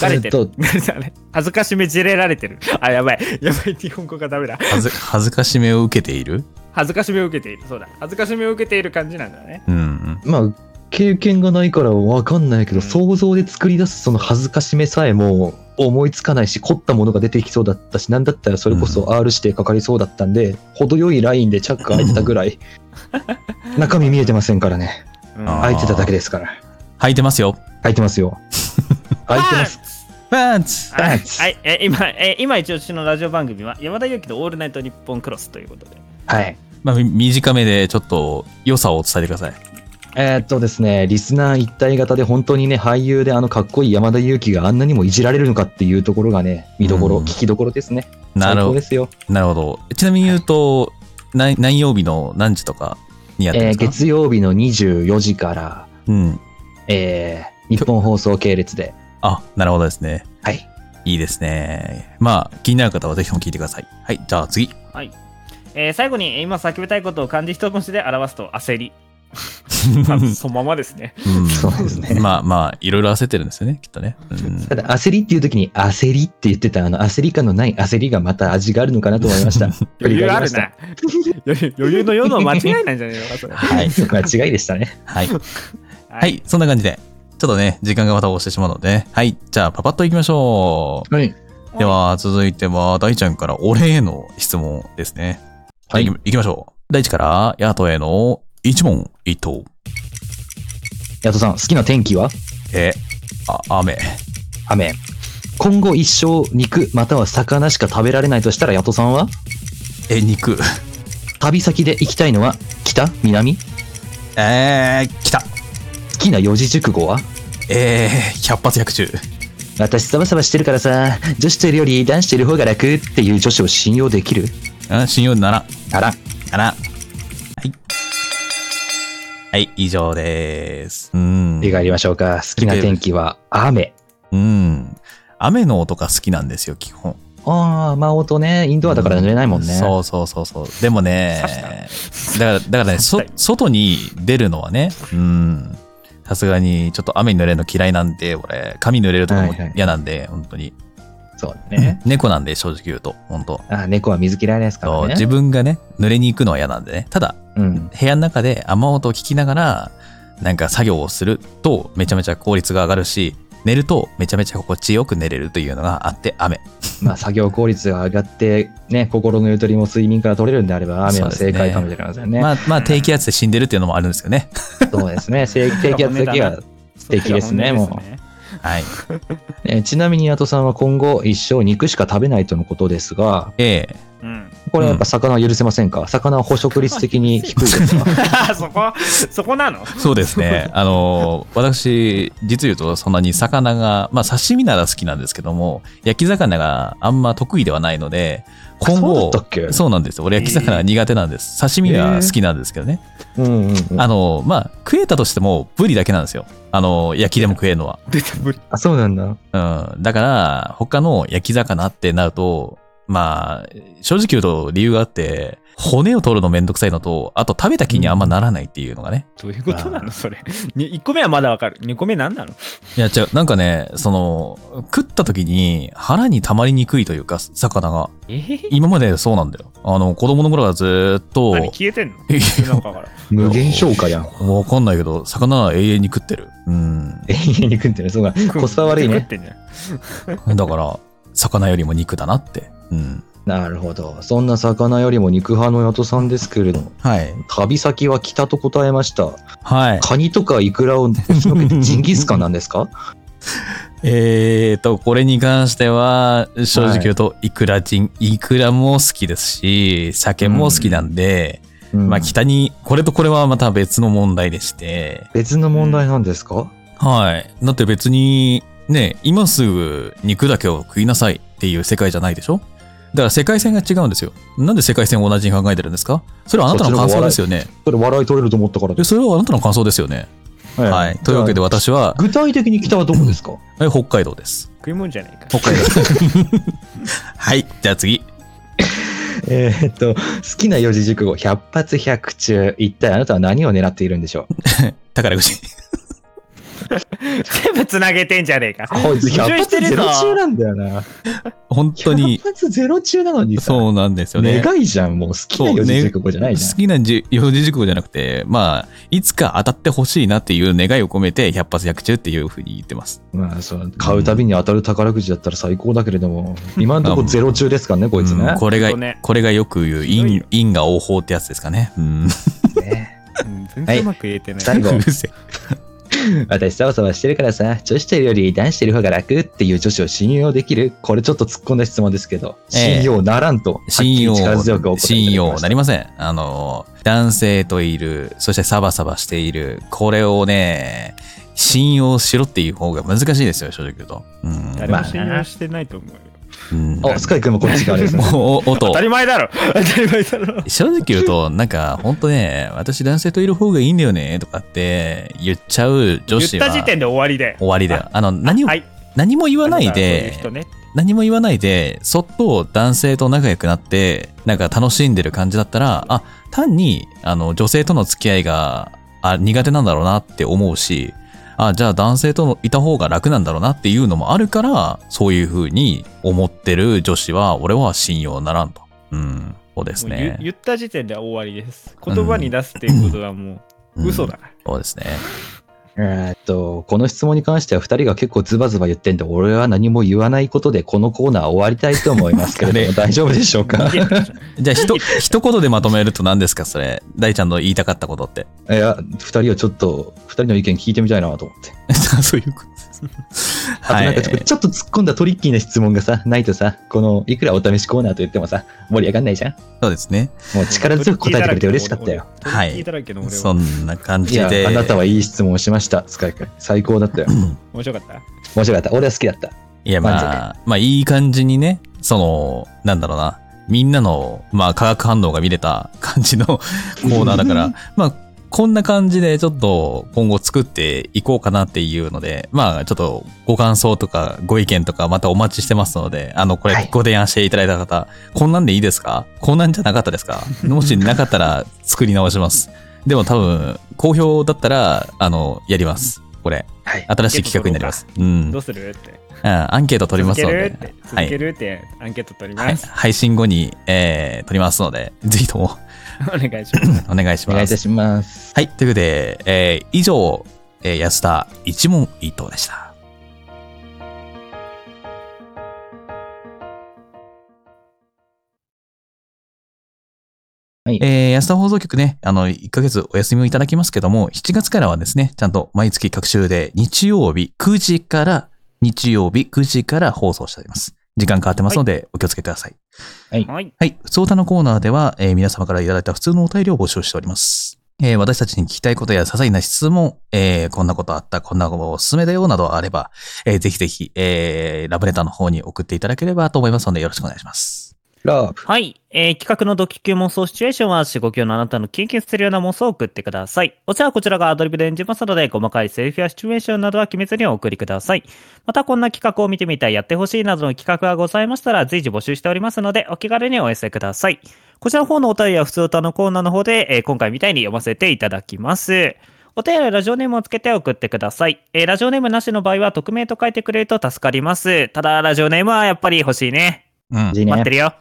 [SPEAKER 1] がれてる。*laughs* 恥ずかしめじれられてる。あ、やばい。やばい、日本語がダメだ。
[SPEAKER 2] 恥ず恥ずかしめを受けている？
[SPEAKER 1] 恥ずかしめを受けている。そうだ。恥ずかしめを受けている感じなんだね。
[SPEAKER 2] うんうん。
[SPEAKER 3] まあ、経験がないから分かんないけど、
[SPEAKER 1] うん
[SPEAKER 3] 想像で作り出すその恥ずかしめさえも思いつかないし、凝ったものが出てきそうだったし、なんだったらそれこそ R 指定かかりそうだったんで、程よいラインでチャック開いてたぐらい、中身見えてませんからね。
[SPEAKER 1] うん
[SPEAKER 3] 開いてただけですから。
[SPEAKER 2] 履いてますよ。
[SPEAKER 3] 開いてますよ。*laughs* 開いてます。
[SPEAKER 2] パンツ
[SPEAKER 1] はい、
[SPEAKER 3] パンツ
[SPEAKER 1] はいえ今、え今一応私のラジオ番組は山田裕貴とオールナイトニッポンクロスということで。
[SPEAKER 3] はい。
[SPEAKER 2] まあ、み短めでちょっと良さを伝えてください。
[SPEAKER 3] えーっとですね、リスナー一体型で本当にね、俳優であのかっこいい山田裕貴があんなにもいじられるのかっていうところがね、見どころ、
[SPEAKER 2] うん
[SPEAKER 3] 聞きどころですね。
[SPEAKER 2] なるほど
[SPEAKER 3] 最高で。すよ。
[SPEAKER 2] なるほど。ちなみに言うと、何何曜日の何時とかにやってるん
[SPEAKER 3] えー
[SPEAKER 2] ですか、
[SPEAKER 3] 月曜日の24時から、
[SPEAKER 2] うん。
[SPEAKER 3] えー日本放送系列で、
[SPEAKER 2] あ、なるほどですね。
[SPEAKER 3] はい。
[SPEAKER 2] いいですね。まあ、気になる方はぜひとも聞いてください。はい、じゃあ次。
[SPEAKER 1] はい。えー最後にえー今叫びたいことを漢字一文字で表すと焦り。*laughs* まあそのままですね。
[SPEAKER 2] うん
[SPEAKER 3] そうですね
[SPEAKER 2] まあまあ、いろいろ焦ってるんですよね、きっとね。うん
[SPEAKER 3] ただ焦りっていう時に焦りって言ってたあの焦り感のない焦りがまた味があるのかなと思いました。*laughs*
[SPEAKER 1] 余裕ある *laughs* な。余裕の世の間違いなんじゃねえの？か、それ。
[SPEAKER 3] りました。はい。間違いでしたね。
[SPEAKER 2] はい。
[SPEAKER 1] は
[SPEAKER 2] はい、そんな感じで。ちょっとね、時間がまた押してしまうので、はい、じゃあパパッといきましょ
[SPEAKER 3] はい。
[SPEAKER 2] う。では、続いては、大ちゃんから俺への質問ですね。
[SPEAKER 3] はい
[SPEAKER 2] いききましょう。大地から、ヤトへの一問一答。
[SPEAKER 3] ヤトさん、好きな天気は？
[SPEAKER 2] え、あ、雨。
[SPEAKER 3] 雨。今後一生肉または魚しか食べられないとしたらヤトさんは？
[SPEAKER 2] え、肉。
[SPEAKER 3] 旅先で行きたいのは北？南？
[SPEAKER 2] えー、来た。
[SPEAKER 3] 好きな四字熟語は？
[SPEAKER 2] えー、百発百中。
[SPEAKER 3] 私サバサバしてるからさ、女子といるより男子といる方が楽っていう女子を信用できる？
[SPEAKER 2] あ信用ならん。
[SPEAKER 3] あら、
[SPEAKER 2] かな。はい。はい、以上です。うん。
[SPEAKER 3] 振り返りましょうか。好きな天気は雨。
[SPEAKER 2] うん。雨の音が好きなんですよ、基本。
[SPEAKER 3] ああ、まあ音ね、インドアだから濡れないもんね。
[SPEAKER 2] そうそうそうそう。でもね、だから、だからね、そ
[SPEAKER 1] はい、
[SPEAKER 2] 外に出るのはね、うん。さすがに、ちょっと雨に濡れるの嫌いなんで、俺、髪濡れるとかも
[SPEAKER 3] はいはい
[SPEAKER 2] 嫌なんで、本当に。
[SPEAKER 3] そうね。
[SPEAKER 2] 猫なんで、正直言うと、本当
[SPEAKER 3] あ猫は水嫌いですからね。
[SPEAKER 2] 自分がね、濡れに行くのは嫌なんでね。ただ、
[SPEAKER 3] うん。
[SPEAKER 2] 部屋の中で雨音を聞きながら、なんか作業をすると、めちゃめちゃ効率が上がるし、寝るとめちゃめちゃ心地よく寝れるというのがあって、雨。
[SPEAKER 3] まあ作業効率が上がって、ね、心のゆとりも睡眠から取れるんであれば、雨は正解かもしれませんね。
[SPEAKER 2] まあ、まあ、低気圧で死んでるっていうのもあるんですよね。
[SPEAKER 3] そうですね。低 *laughs* 低気圧だけは素敵ですね、もう。
[SPEAKER 2] はい。*laughs*
[SPEAKER 3] えーちなみに、ヤトさんは今後一生肉しか食べないとのことですが、
[SPEAKER 2] ええ
[SPEAKER 1] うん。
[SPEAKER 3] これはやっぱ魚は許せませんか？魚は捕食率的に *laughs* 低いですか？*laughs*
[SPEAKER 1] そこ、そこなの？
[SPEAKER 2] そうですね。あの、私、実言うとそんなに魚が、まあ刺身なら好きなんですけども、焼き魚があんま得意ではないので、今
[SPEAKER 3] そうだ
[SPEAKER 2] 後
[SPEAKER 3] ったっけ、
[SPEAKER 2] そうなんですよ。俺焼き魚が苦手なんです。刺身は好きなんですけどね。
[SPEAKER 3] うんうんうん。
[SPEAKER 2] あの、まあ、食えたとしても、ブリだけなんですよ。あの、焼きでも食えるのは。
[SPEAKER 1] 出て無理。
[SPEAKER 3] あ、そうなんだ。
[SPEAKER 2] うん。だから、他の焼き魚ってなると、まあ、正直言うと理由があって、骨を取るのめんどくさいのと、あと食べた気にあんまならないっていうのがね。
[SPEAKER 1] どういうことなのそれ。*laughs* に1個目はまだわかる。2個目なんなの？
[SPEAKER 2] いや、違う、なんかね、その、食った時に腹に溜まりにくいというか、魚が。
[SPEAKER 1] え？ー、
[SPEAKER 2] 今までそうなんだよ。あの、子供の頃からずーっと、
[SPEAKER 1] 何消えてんの？*laughs*
[SPEAKER 3] 無限消化やん。
[SPEAKER 2] わかんないけど、魚は永遠に食ってる。うん。
[SPEAKER 3] 永遠に食ってる。そうか。コスパ悪いね。
[SPEAKER 2] だから、魚よりも肉だなって。うん。
[SPEAKER 3] なるほど。そんな魚よりも肉派のヤトさんですけれども、
[SPEAKER 2] はい。
[SPEAKER 3] 旅先は北と答えました。
[SPEAKER 2] はい。
[SPEAKER 3] カニとかイクラを押しのけてジンギスカンなんですか？*laughs*
[SPEAKER 2] えーと、これに関しては、正直言うと、イクラジン、イクラも好きですし、酒も好きなんで、
[SPEAKER 3] うん
[SPEAKER 2] まあ北に、これとこれはまた別の問題でして、
[SPEAKER 3] 別の問題なんですか？
[SPEAKER 2] はい。だって別に、ね、今すぐ肉だけを食いなさいっていう世界じゃないでしょ？だから世界線が違うんですよ。なんで世界線を同じに考えてるんですか？それはあなたの感想ですよね。
[SPEAKER 3] それ笑い取れると思ったから
[SPEAKER 2] でそれはあなたの感想ですよね。はい。というわけで私は、
[SPEAKER 3] 具体的に北はどこですか？
[SPEAKER 2] はい北海道です。
[SPEAKER 1] 食い物じゃないか。
[SPEAKER 2] 北海道。*laughs* はい。じゃあ次。
[SPEAKER 3] えーっと、好きな四字熟語、百発百中。一体あなたは何を狙っているんでしょう？*laughs*
[SPEAKER 2] 宝くじ。
[SPEAKER 1] 全部つなげてんじゃねえか。
[SPEAKER 3] こいつ
[SPEAKER 1] 矛
[SPEAKER 3] 百発ゼロ中なんだよな。
[SPEAKER 2] 本当に
[SPEAKER 3] 百、発ゼロ中なのにさ。
[SPEAKER 2] そうなんですよね。
[SPEAKER 3] 願いじゃん。もう好きな四字熟語じゃないじゃん。
[SPEAKER 2] 好きなじ四字熟語じゃなくて、まあ、いつか当たってほしいなっていう願いを込めて、百発百中っていうふうに言ってます。
[SPEAKER 3] まあ、そう、買うたびに当たる宝くじだったら最高だけれども、*laughs* 今のところゼロ中ですからね、こいつね
[SPEAKER 2] うん。これが、これがよく言う、
[SPEAKER 1] ひどいよ
[SPEAKER 2] 因、因果応報ってやつですかね。うん。
[SPEAKER 3] ね
[SPEAKER 1] うん全然うまく言えてない。
[SPEAKER 3] 最後 *laughs*
[SPEAKER 2] うるせえ *laughs*
[SPEAKER 3] 私、サバサバしてるからさ、女子というより男子といる方が楽っていう女子を信用できるこれちょっと突っ込んだ質問ですけど、
[SPEAKER 2] ええ
[SPEAKER 3] 信用ならんと、
[SPEAKER 2] 信用信用なりません。あの、男性といる、そしてサバサバしている、これをね、信用しろっていう方が難しいですよ、正直言うと。うん。
[SPEAKER 1] 誰も信用してないと思うよ。
[SPEAKER 2] うん
[SPEAKER 3] お、スカイ君もこっち側ですね。*laughs*
[SPEAKER 2] お音
[SPEAKER 1] 当た。り前だろ当たり前だろ
[SPEAKER 2] 正直言うと、なんか、ほんとね、私男性といる方がいいんだよね、とかって言っちゃう女
[SPEAKER 1] 言っ
[SPEAKER 2] 子は
[SPEAKER 1] た時点で終わりで。
[SPEAKER 2] 終わりだよ。あの、何を、
[SPEAKER 1] はい。
[SPEAKER 2] 何も言わない
[SPEAKER 1] そういう
[SPEAKER 2] で。何も言わないで、そっと男性と仲良くなって、なんか楽しんでる感じだったら、あ、単に、あの、女性との付き合いが、あ、苦手なんだろうなって思うし、あ、じゃあ男性とのいた方が楽なんだろうなっていうのもあるから、そういう風に思ってる女子は、俺は信用ならんと。うん、そうですね。
[SPEAKER 1] 言った時点で終わりです。言葉に出すっていうことはもう
[SPEAKER 2] うん
[SPEAKER 1] 嘘だから。
[SPEAKER 2] そうですね。
[SPEAKER 3] えーっと、この質問に関しては二人が結構ズバズバ言ってんで、俺は何も言わないことでこのコーナー終わりたいと思いますけれども、*laughs* 大丈夫でしょうか？
[SPEAKER 2] じゃあ、ひと、一言でまとめると何ですか、それ。大ちゃんの言いたかったことって。
[SPEAKER 3] いや、二人はちょっと、二人の意見聞いてみたいなと思って。*laughs*
[SPEAKER 2] そういうことです。*laughs*
[SPEAKER 3] あとなんかちょっと突っ込んだトリッキーな質問がさ、ないとさ、この、いくらお試しコーナーと言ってもさ、盛り上がんないじゃん？
[SPEAKER 2] そうですね。
[SPEAKER 3] もう力強く答えてくれて嬉しかったよ。
[SPEAKER 2] はい
[SPEAKER 1] 聞いただけの俺
[SPEAKER 2] そ
[SPEAKER 1] は。
[SPEAKER 2] んな感
[SPEAKER 3] いや、
[SPEAKER 2] じで。
[SPEAKER 3] あなたはいい質問をしました、スカイ君。最高だったよ。
[SPEAKER 1] 面白かった？
[SPEAKER 3] 面白かった。俺は好きだった。
[SPEAKER 2] いや、まあ、まあ、いい感じにね、その、なんだろうな。みんなの、まあ、化学反応が見れた感じの *laughs* コーナーだから、*laughs* まあ、こんな感じでちょっと今後作っていこうかなっていうので、まあちょっとご感想とかご意見とかまたお待ちしてますので、あの、こ
[SPEAKER 3] はい
[SPEAKER 2] れご提案していただいた方、こんなんでいいですか？こんなんじゃなかったですか？もしなかったら作り直します。でも多分、好評だったら、あの、やります。これ。
[SPEAKER 3] はい。
[SPEAKER 2] 新しい企画になります。うん。
[SPEAKER 1] どうするって。
[SPEAKER 2] うんアンケート取りますので
[SPEAKER 1] 続けるって。。
[SPEAKER 2] はい
[SPEAKER 1] 続け。るってアンケート取り
[SPEAKER 2] はい
[SPEAKER 1] ます。
[SPEAKER 2] 配信後に、えー、取りますので、ぜひとも *laughs*
[SPEAKER 1] お願いします。*laughs*
[SPEAKER 2] お願いします。
[SPEAKER 3] お願いいたします。
[SPEAKER 2] はい。ということで、えー、以上、えー安田一問一答でした。
[SPEAKER 3] はい
[SPEAKER 2] えー安田放送局ね、あの、1ヶ月お休みをいただきますけども、7月からはですね、ちゃんと毎月各週で日曜日9時から、日曜日9時から放送しております。時間変わってますので、お気をつけください。
[SPEAKER 1] はい。
[SPEAKER 2] はい。普通歌のコーナーでは、えー皆様からいただいた普通のお便りを募集しております。えー私たちに聞きたいことや些細な質問、えーこんなことあった、こんなことおすすめだよ、などあれば、えーぜひぜひ、えーラブレターの方に送っていただければと思いますので、よろしくお願いします。
[SPEAKER 3] ラブ。
[SPEAKER 1] はい。えー企画のドキ級妄想シチュエーションは、4、5級のあなたの経験するような妄想を送ってください。お茶はこちらがアドリブで演じますので、細かいセリフやシチュエーションなどは決めずにお送りください。また、こんな企画を見てみたい、やってほしいなどの企画がございましたら、随時募集しておりますので、お気軽にお寄せください。こちらの方のお便りは普通歌のコーナーの方で、えー今回みたいに読ませていただきます。お便りはラジオネームをつけて送ってください。えーラジオネームなしの場合は、匿名と書いてくれると助かります。ただ、ラジオネームはやっぱり欲しいね。
[SPEAKER 2] うん。
[SPEAKER 1] 待ってるよ。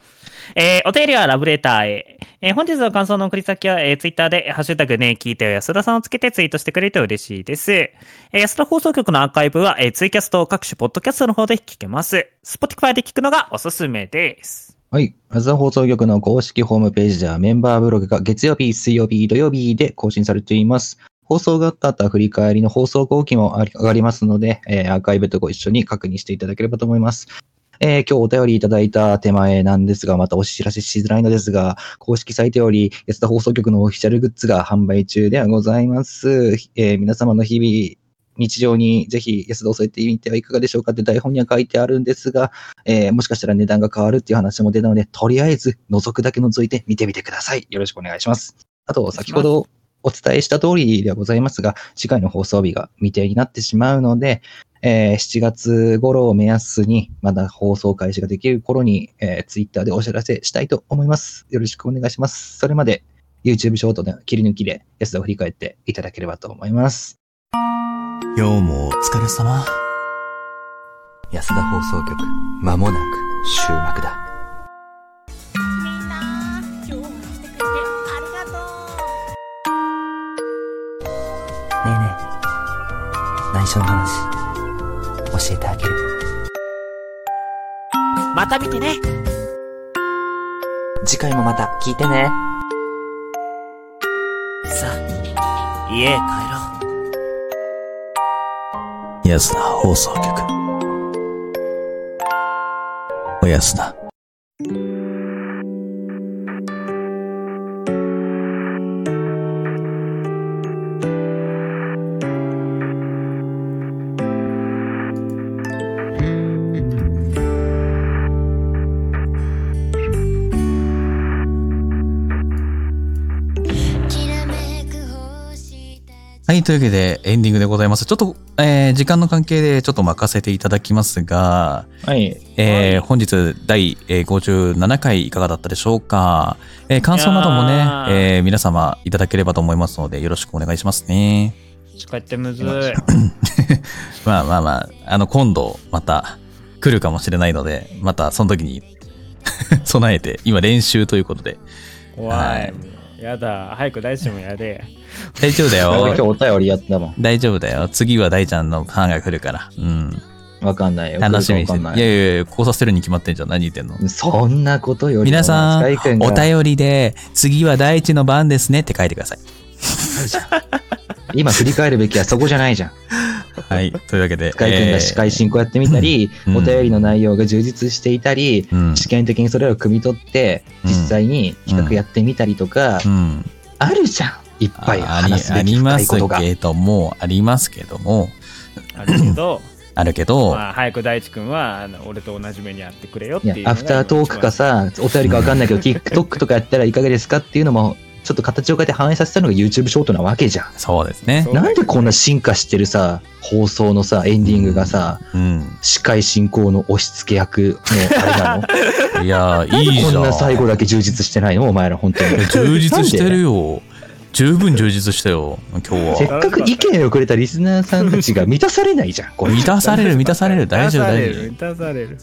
[SPEAKER 1] えーお便りはラブレターへ。えー本日の感想の送り先は、えー、ツイッターで、ハッシュタグね、聞いてよ安田さんをつけてツイートしてくれると嬉しいです。えー安田放送局のアーカイブは、えーツイキャスト各種ポッドキャストの方で聞けます。Spotify で聞くのがおすすめです。
[SPEAKER 3] はい。まずは放送局の公式ホームページではメンバーブログが月曜日、水曜日、土曜日で更新されています。放送があった後振り返りの放送後期もあ上がりますので、えーアーカイブとご一緒に確認していただければと思います。えー今日お便りいただいた手前なんですが、またお知らせしづらいのですが、公式サイトより安田放送局のオフィシャルグッズが販売中ではございます。えー皆様の日々、日常にぜひ安田を添えてみてはいかがでしょうかって台本には書いてあるんですが、えーもしかしたら値段が変わるっていう話も出たので、とりあえず覗くだけ覗いて見てみてください。よろしくお願いします。あと、先ほどお伝えした通りではございますが、次回の放送日が未定になってしまうので、えー7月頃を目安に、まだ放送開始ができる頃に、えー、ツイッターでお知らせしたいと思います。よろしくお願いします。それまで、YouTube ショートで切り抜きで安田を振り返っていただければと思います。
[SPEAKER 5] 今日もお疲れ様。
[SPEAKER 6] 安田放送局、まもなく終幕だ。緒の話、教えてあげる。
[SPEAKER 1] また見てね
[SPEAKER 6] 次回もまた聞いてね。
[SPEAKER 1] さあ、家へ帰ろう。
[SPEAKER 2] 安田放送局。おやすな。い、というわけでエンディングでございます。ちょっと、えー時間の関係でちょっと任せていただきますが、
[SPEAKER 3] はい。
[SPEAKER 2] えー本日第えー57回いかがだったでしょうか、えー感想などもねえー皆様いただければと思いますのでよろしくお願いしますね。
[SPEAKER 1] 帰ってむずい。
[SPEAKER 2] まあまあまあ、あの今度また来るかもしれないので、またその時に *laughs* 備えて、今練習ということで。
[SPEAKER 1] 怖
[SPEAKER 2] はい
[SPEAKER 1] い。やだ。早く大地もやで。
[SPEAKER 2] 大丈夫だ
[SPEAKER 3] なんか今日
[SPEAKER 2] よ。
[SPEAKER 3] お便りやったもん。
[SPEAKER 2] 大丈夫だよ。次は大ちゃんの班が来るから。うん。
[SPEAKER 3] わかんないよ。
[SPEAKER 2] 楽しみにして
[SPEAKER 3] ない
[SPEAKER 2] いやいやいや、こうさせるに決まってんじゃん。何言ってんの？
[SPEAKER 3] そんなことよりも
[SPEAKER 2] 皆さんお便りで、次は大地の番ですねって書いてください。
[SPEAKER 3] 今振り返るべきはそこじゃないじゃん。
[SPEAKER 2] はい。というわけで。
[SPEAKER 3] スカイ君が司会進行やってみたり、
[SPEAKER 2] うん
[SPEAKER 3] お便りの内容が充実していたり、
[SPEAKER 2] えーうん。
[SPEAKER 3] 試験的にそれらを汲み取って、
[SPEAKER 2] うん
[SPEAKER 3] 実際に企画やってみたりとか、
[SPEAKER 2] うん。
[SPEAKER 3] あるじゃん。いっぱい
[SPEAKER 2] ああり
[SPEAKER 3] 話す
[SPEAKER 2] ありま
[SPEAKER 3] べき深いことが。
[SPEAKER 2] すけども、ありますけども、
[SPEAKER 1] あるけど、*coughs*
[SPEAKER 2] あるけど、
[SPEAKER 1] まあ、早く大地君はあの俺と同じ目にあってくれよっていう
[SPEAKER 3] アフタートークかさ、お便りかわかんないけど、*laughs* TikTok とかやったらいかがですかっていうのも、ちょっと形を変えて反映させたのが YouTube ショートなわけじゃん。
[SPEAKER 2] そうですね
[SPEAKER 3] なんでこんな進化してるさ、放送のさ、エンディングがさ、
[SPEAKER 2] うん。
[SPEAKER 3] 司会進行の押し付け役のあれなの？*laughs*
[SPEAKER 2] いや、いいじゃん。
[SPEAKER 3] こんな最後だけ充実してないの？お前ら本当に。
[SPEAKER 2] 充実してる
[SPEAKER 3] よ。
[SPEAKER 2] よ。十分充実したよ、今日は。
[SPEAKER 3] せっかく意見をくれたリスナーさんたちが満たされないじゃん、これ。
[SPEAKER 2] 満たされる、満たされる。大丈夫、大丈夫。
[SPEAKER 1] 満たされる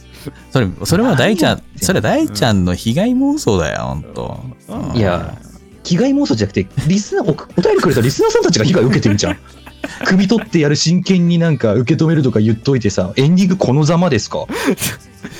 [SPEAKER 2] それ、それは大ちゃん、それは大ちゃんの被害妄想だよ、ほんと。
[SPEAKER 1] うん
[SPEAKER 3] いや、被害妄想じゃなくて、リスナー、おお便りくれたリスナーさんたちが被害受けてるじゃん。*laughs* 汲み取ってやる真剣になんか受け止めるとか言っといてさ、エンディングこのざまですか？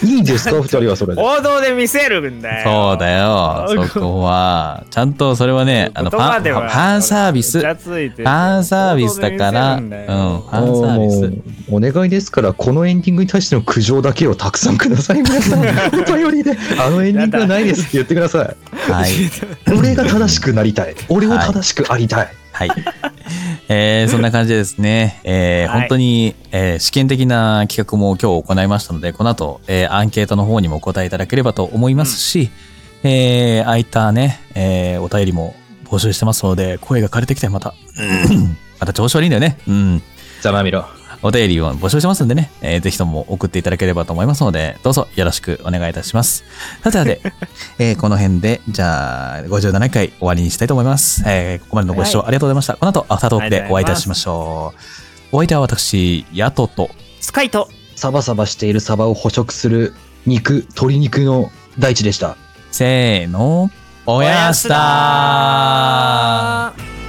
[SPEAKER 3] いいんですか？二人はそれで。
[SPEAKER 1] 王道で見せるんだよ
[SPEAKER 2] そうだよ、そこは。ちゃんとそれはね、あの、フ
[SPEAKER 1] 言
[SPEAKER 2] ァン、ンサービス。ファンサービスだから、うん、ファンサービス。
[SPEAKER 3] お願いですから、このエンディングに対しての苦情だけをたくさんください、皆さん。*laughs* お便りで、あのエンディングはないですって言ってください。
[SPEAKER 2] はい。
[SPEAKER 3] 俺が正しくなりたい。俺を正しくありたい。
[SPEAKER 2] はい。*laughs* えーそんな感じでですね、えー
[SPEAKER 1] はい
[SPEAKER 2] 本当に、えー試験的な企画も今日行いましたので、この後、えーアンケートの方にもお答えいただければと思いますし、えー、ああいったね、えーお便りも募集してますので、声が枯れてきてまた、*coughs* また調子悪いんだよね。うん。
[SPEAKER 3] ざまみろ。
[SPEAKER 2] お便りを募集してますんでね、えーぜひとも送っていただければと思いますので、どうぞよろしくお願いいたします。さてさて、*laughs* えーこの辺で、じゃあ、57回終わりにしたいと思います。えーここまでのご視聴ありがとうございました。この後、アフタートークでお会いいたしましょう。お相手は私、ヤトと、
[SPEAKER 1] スカイと
[SPEAKER 3] サバサバしているサバを捕食する肉、鶏肉の大地でした。
[SPEAKER 2] せーの、おやすだー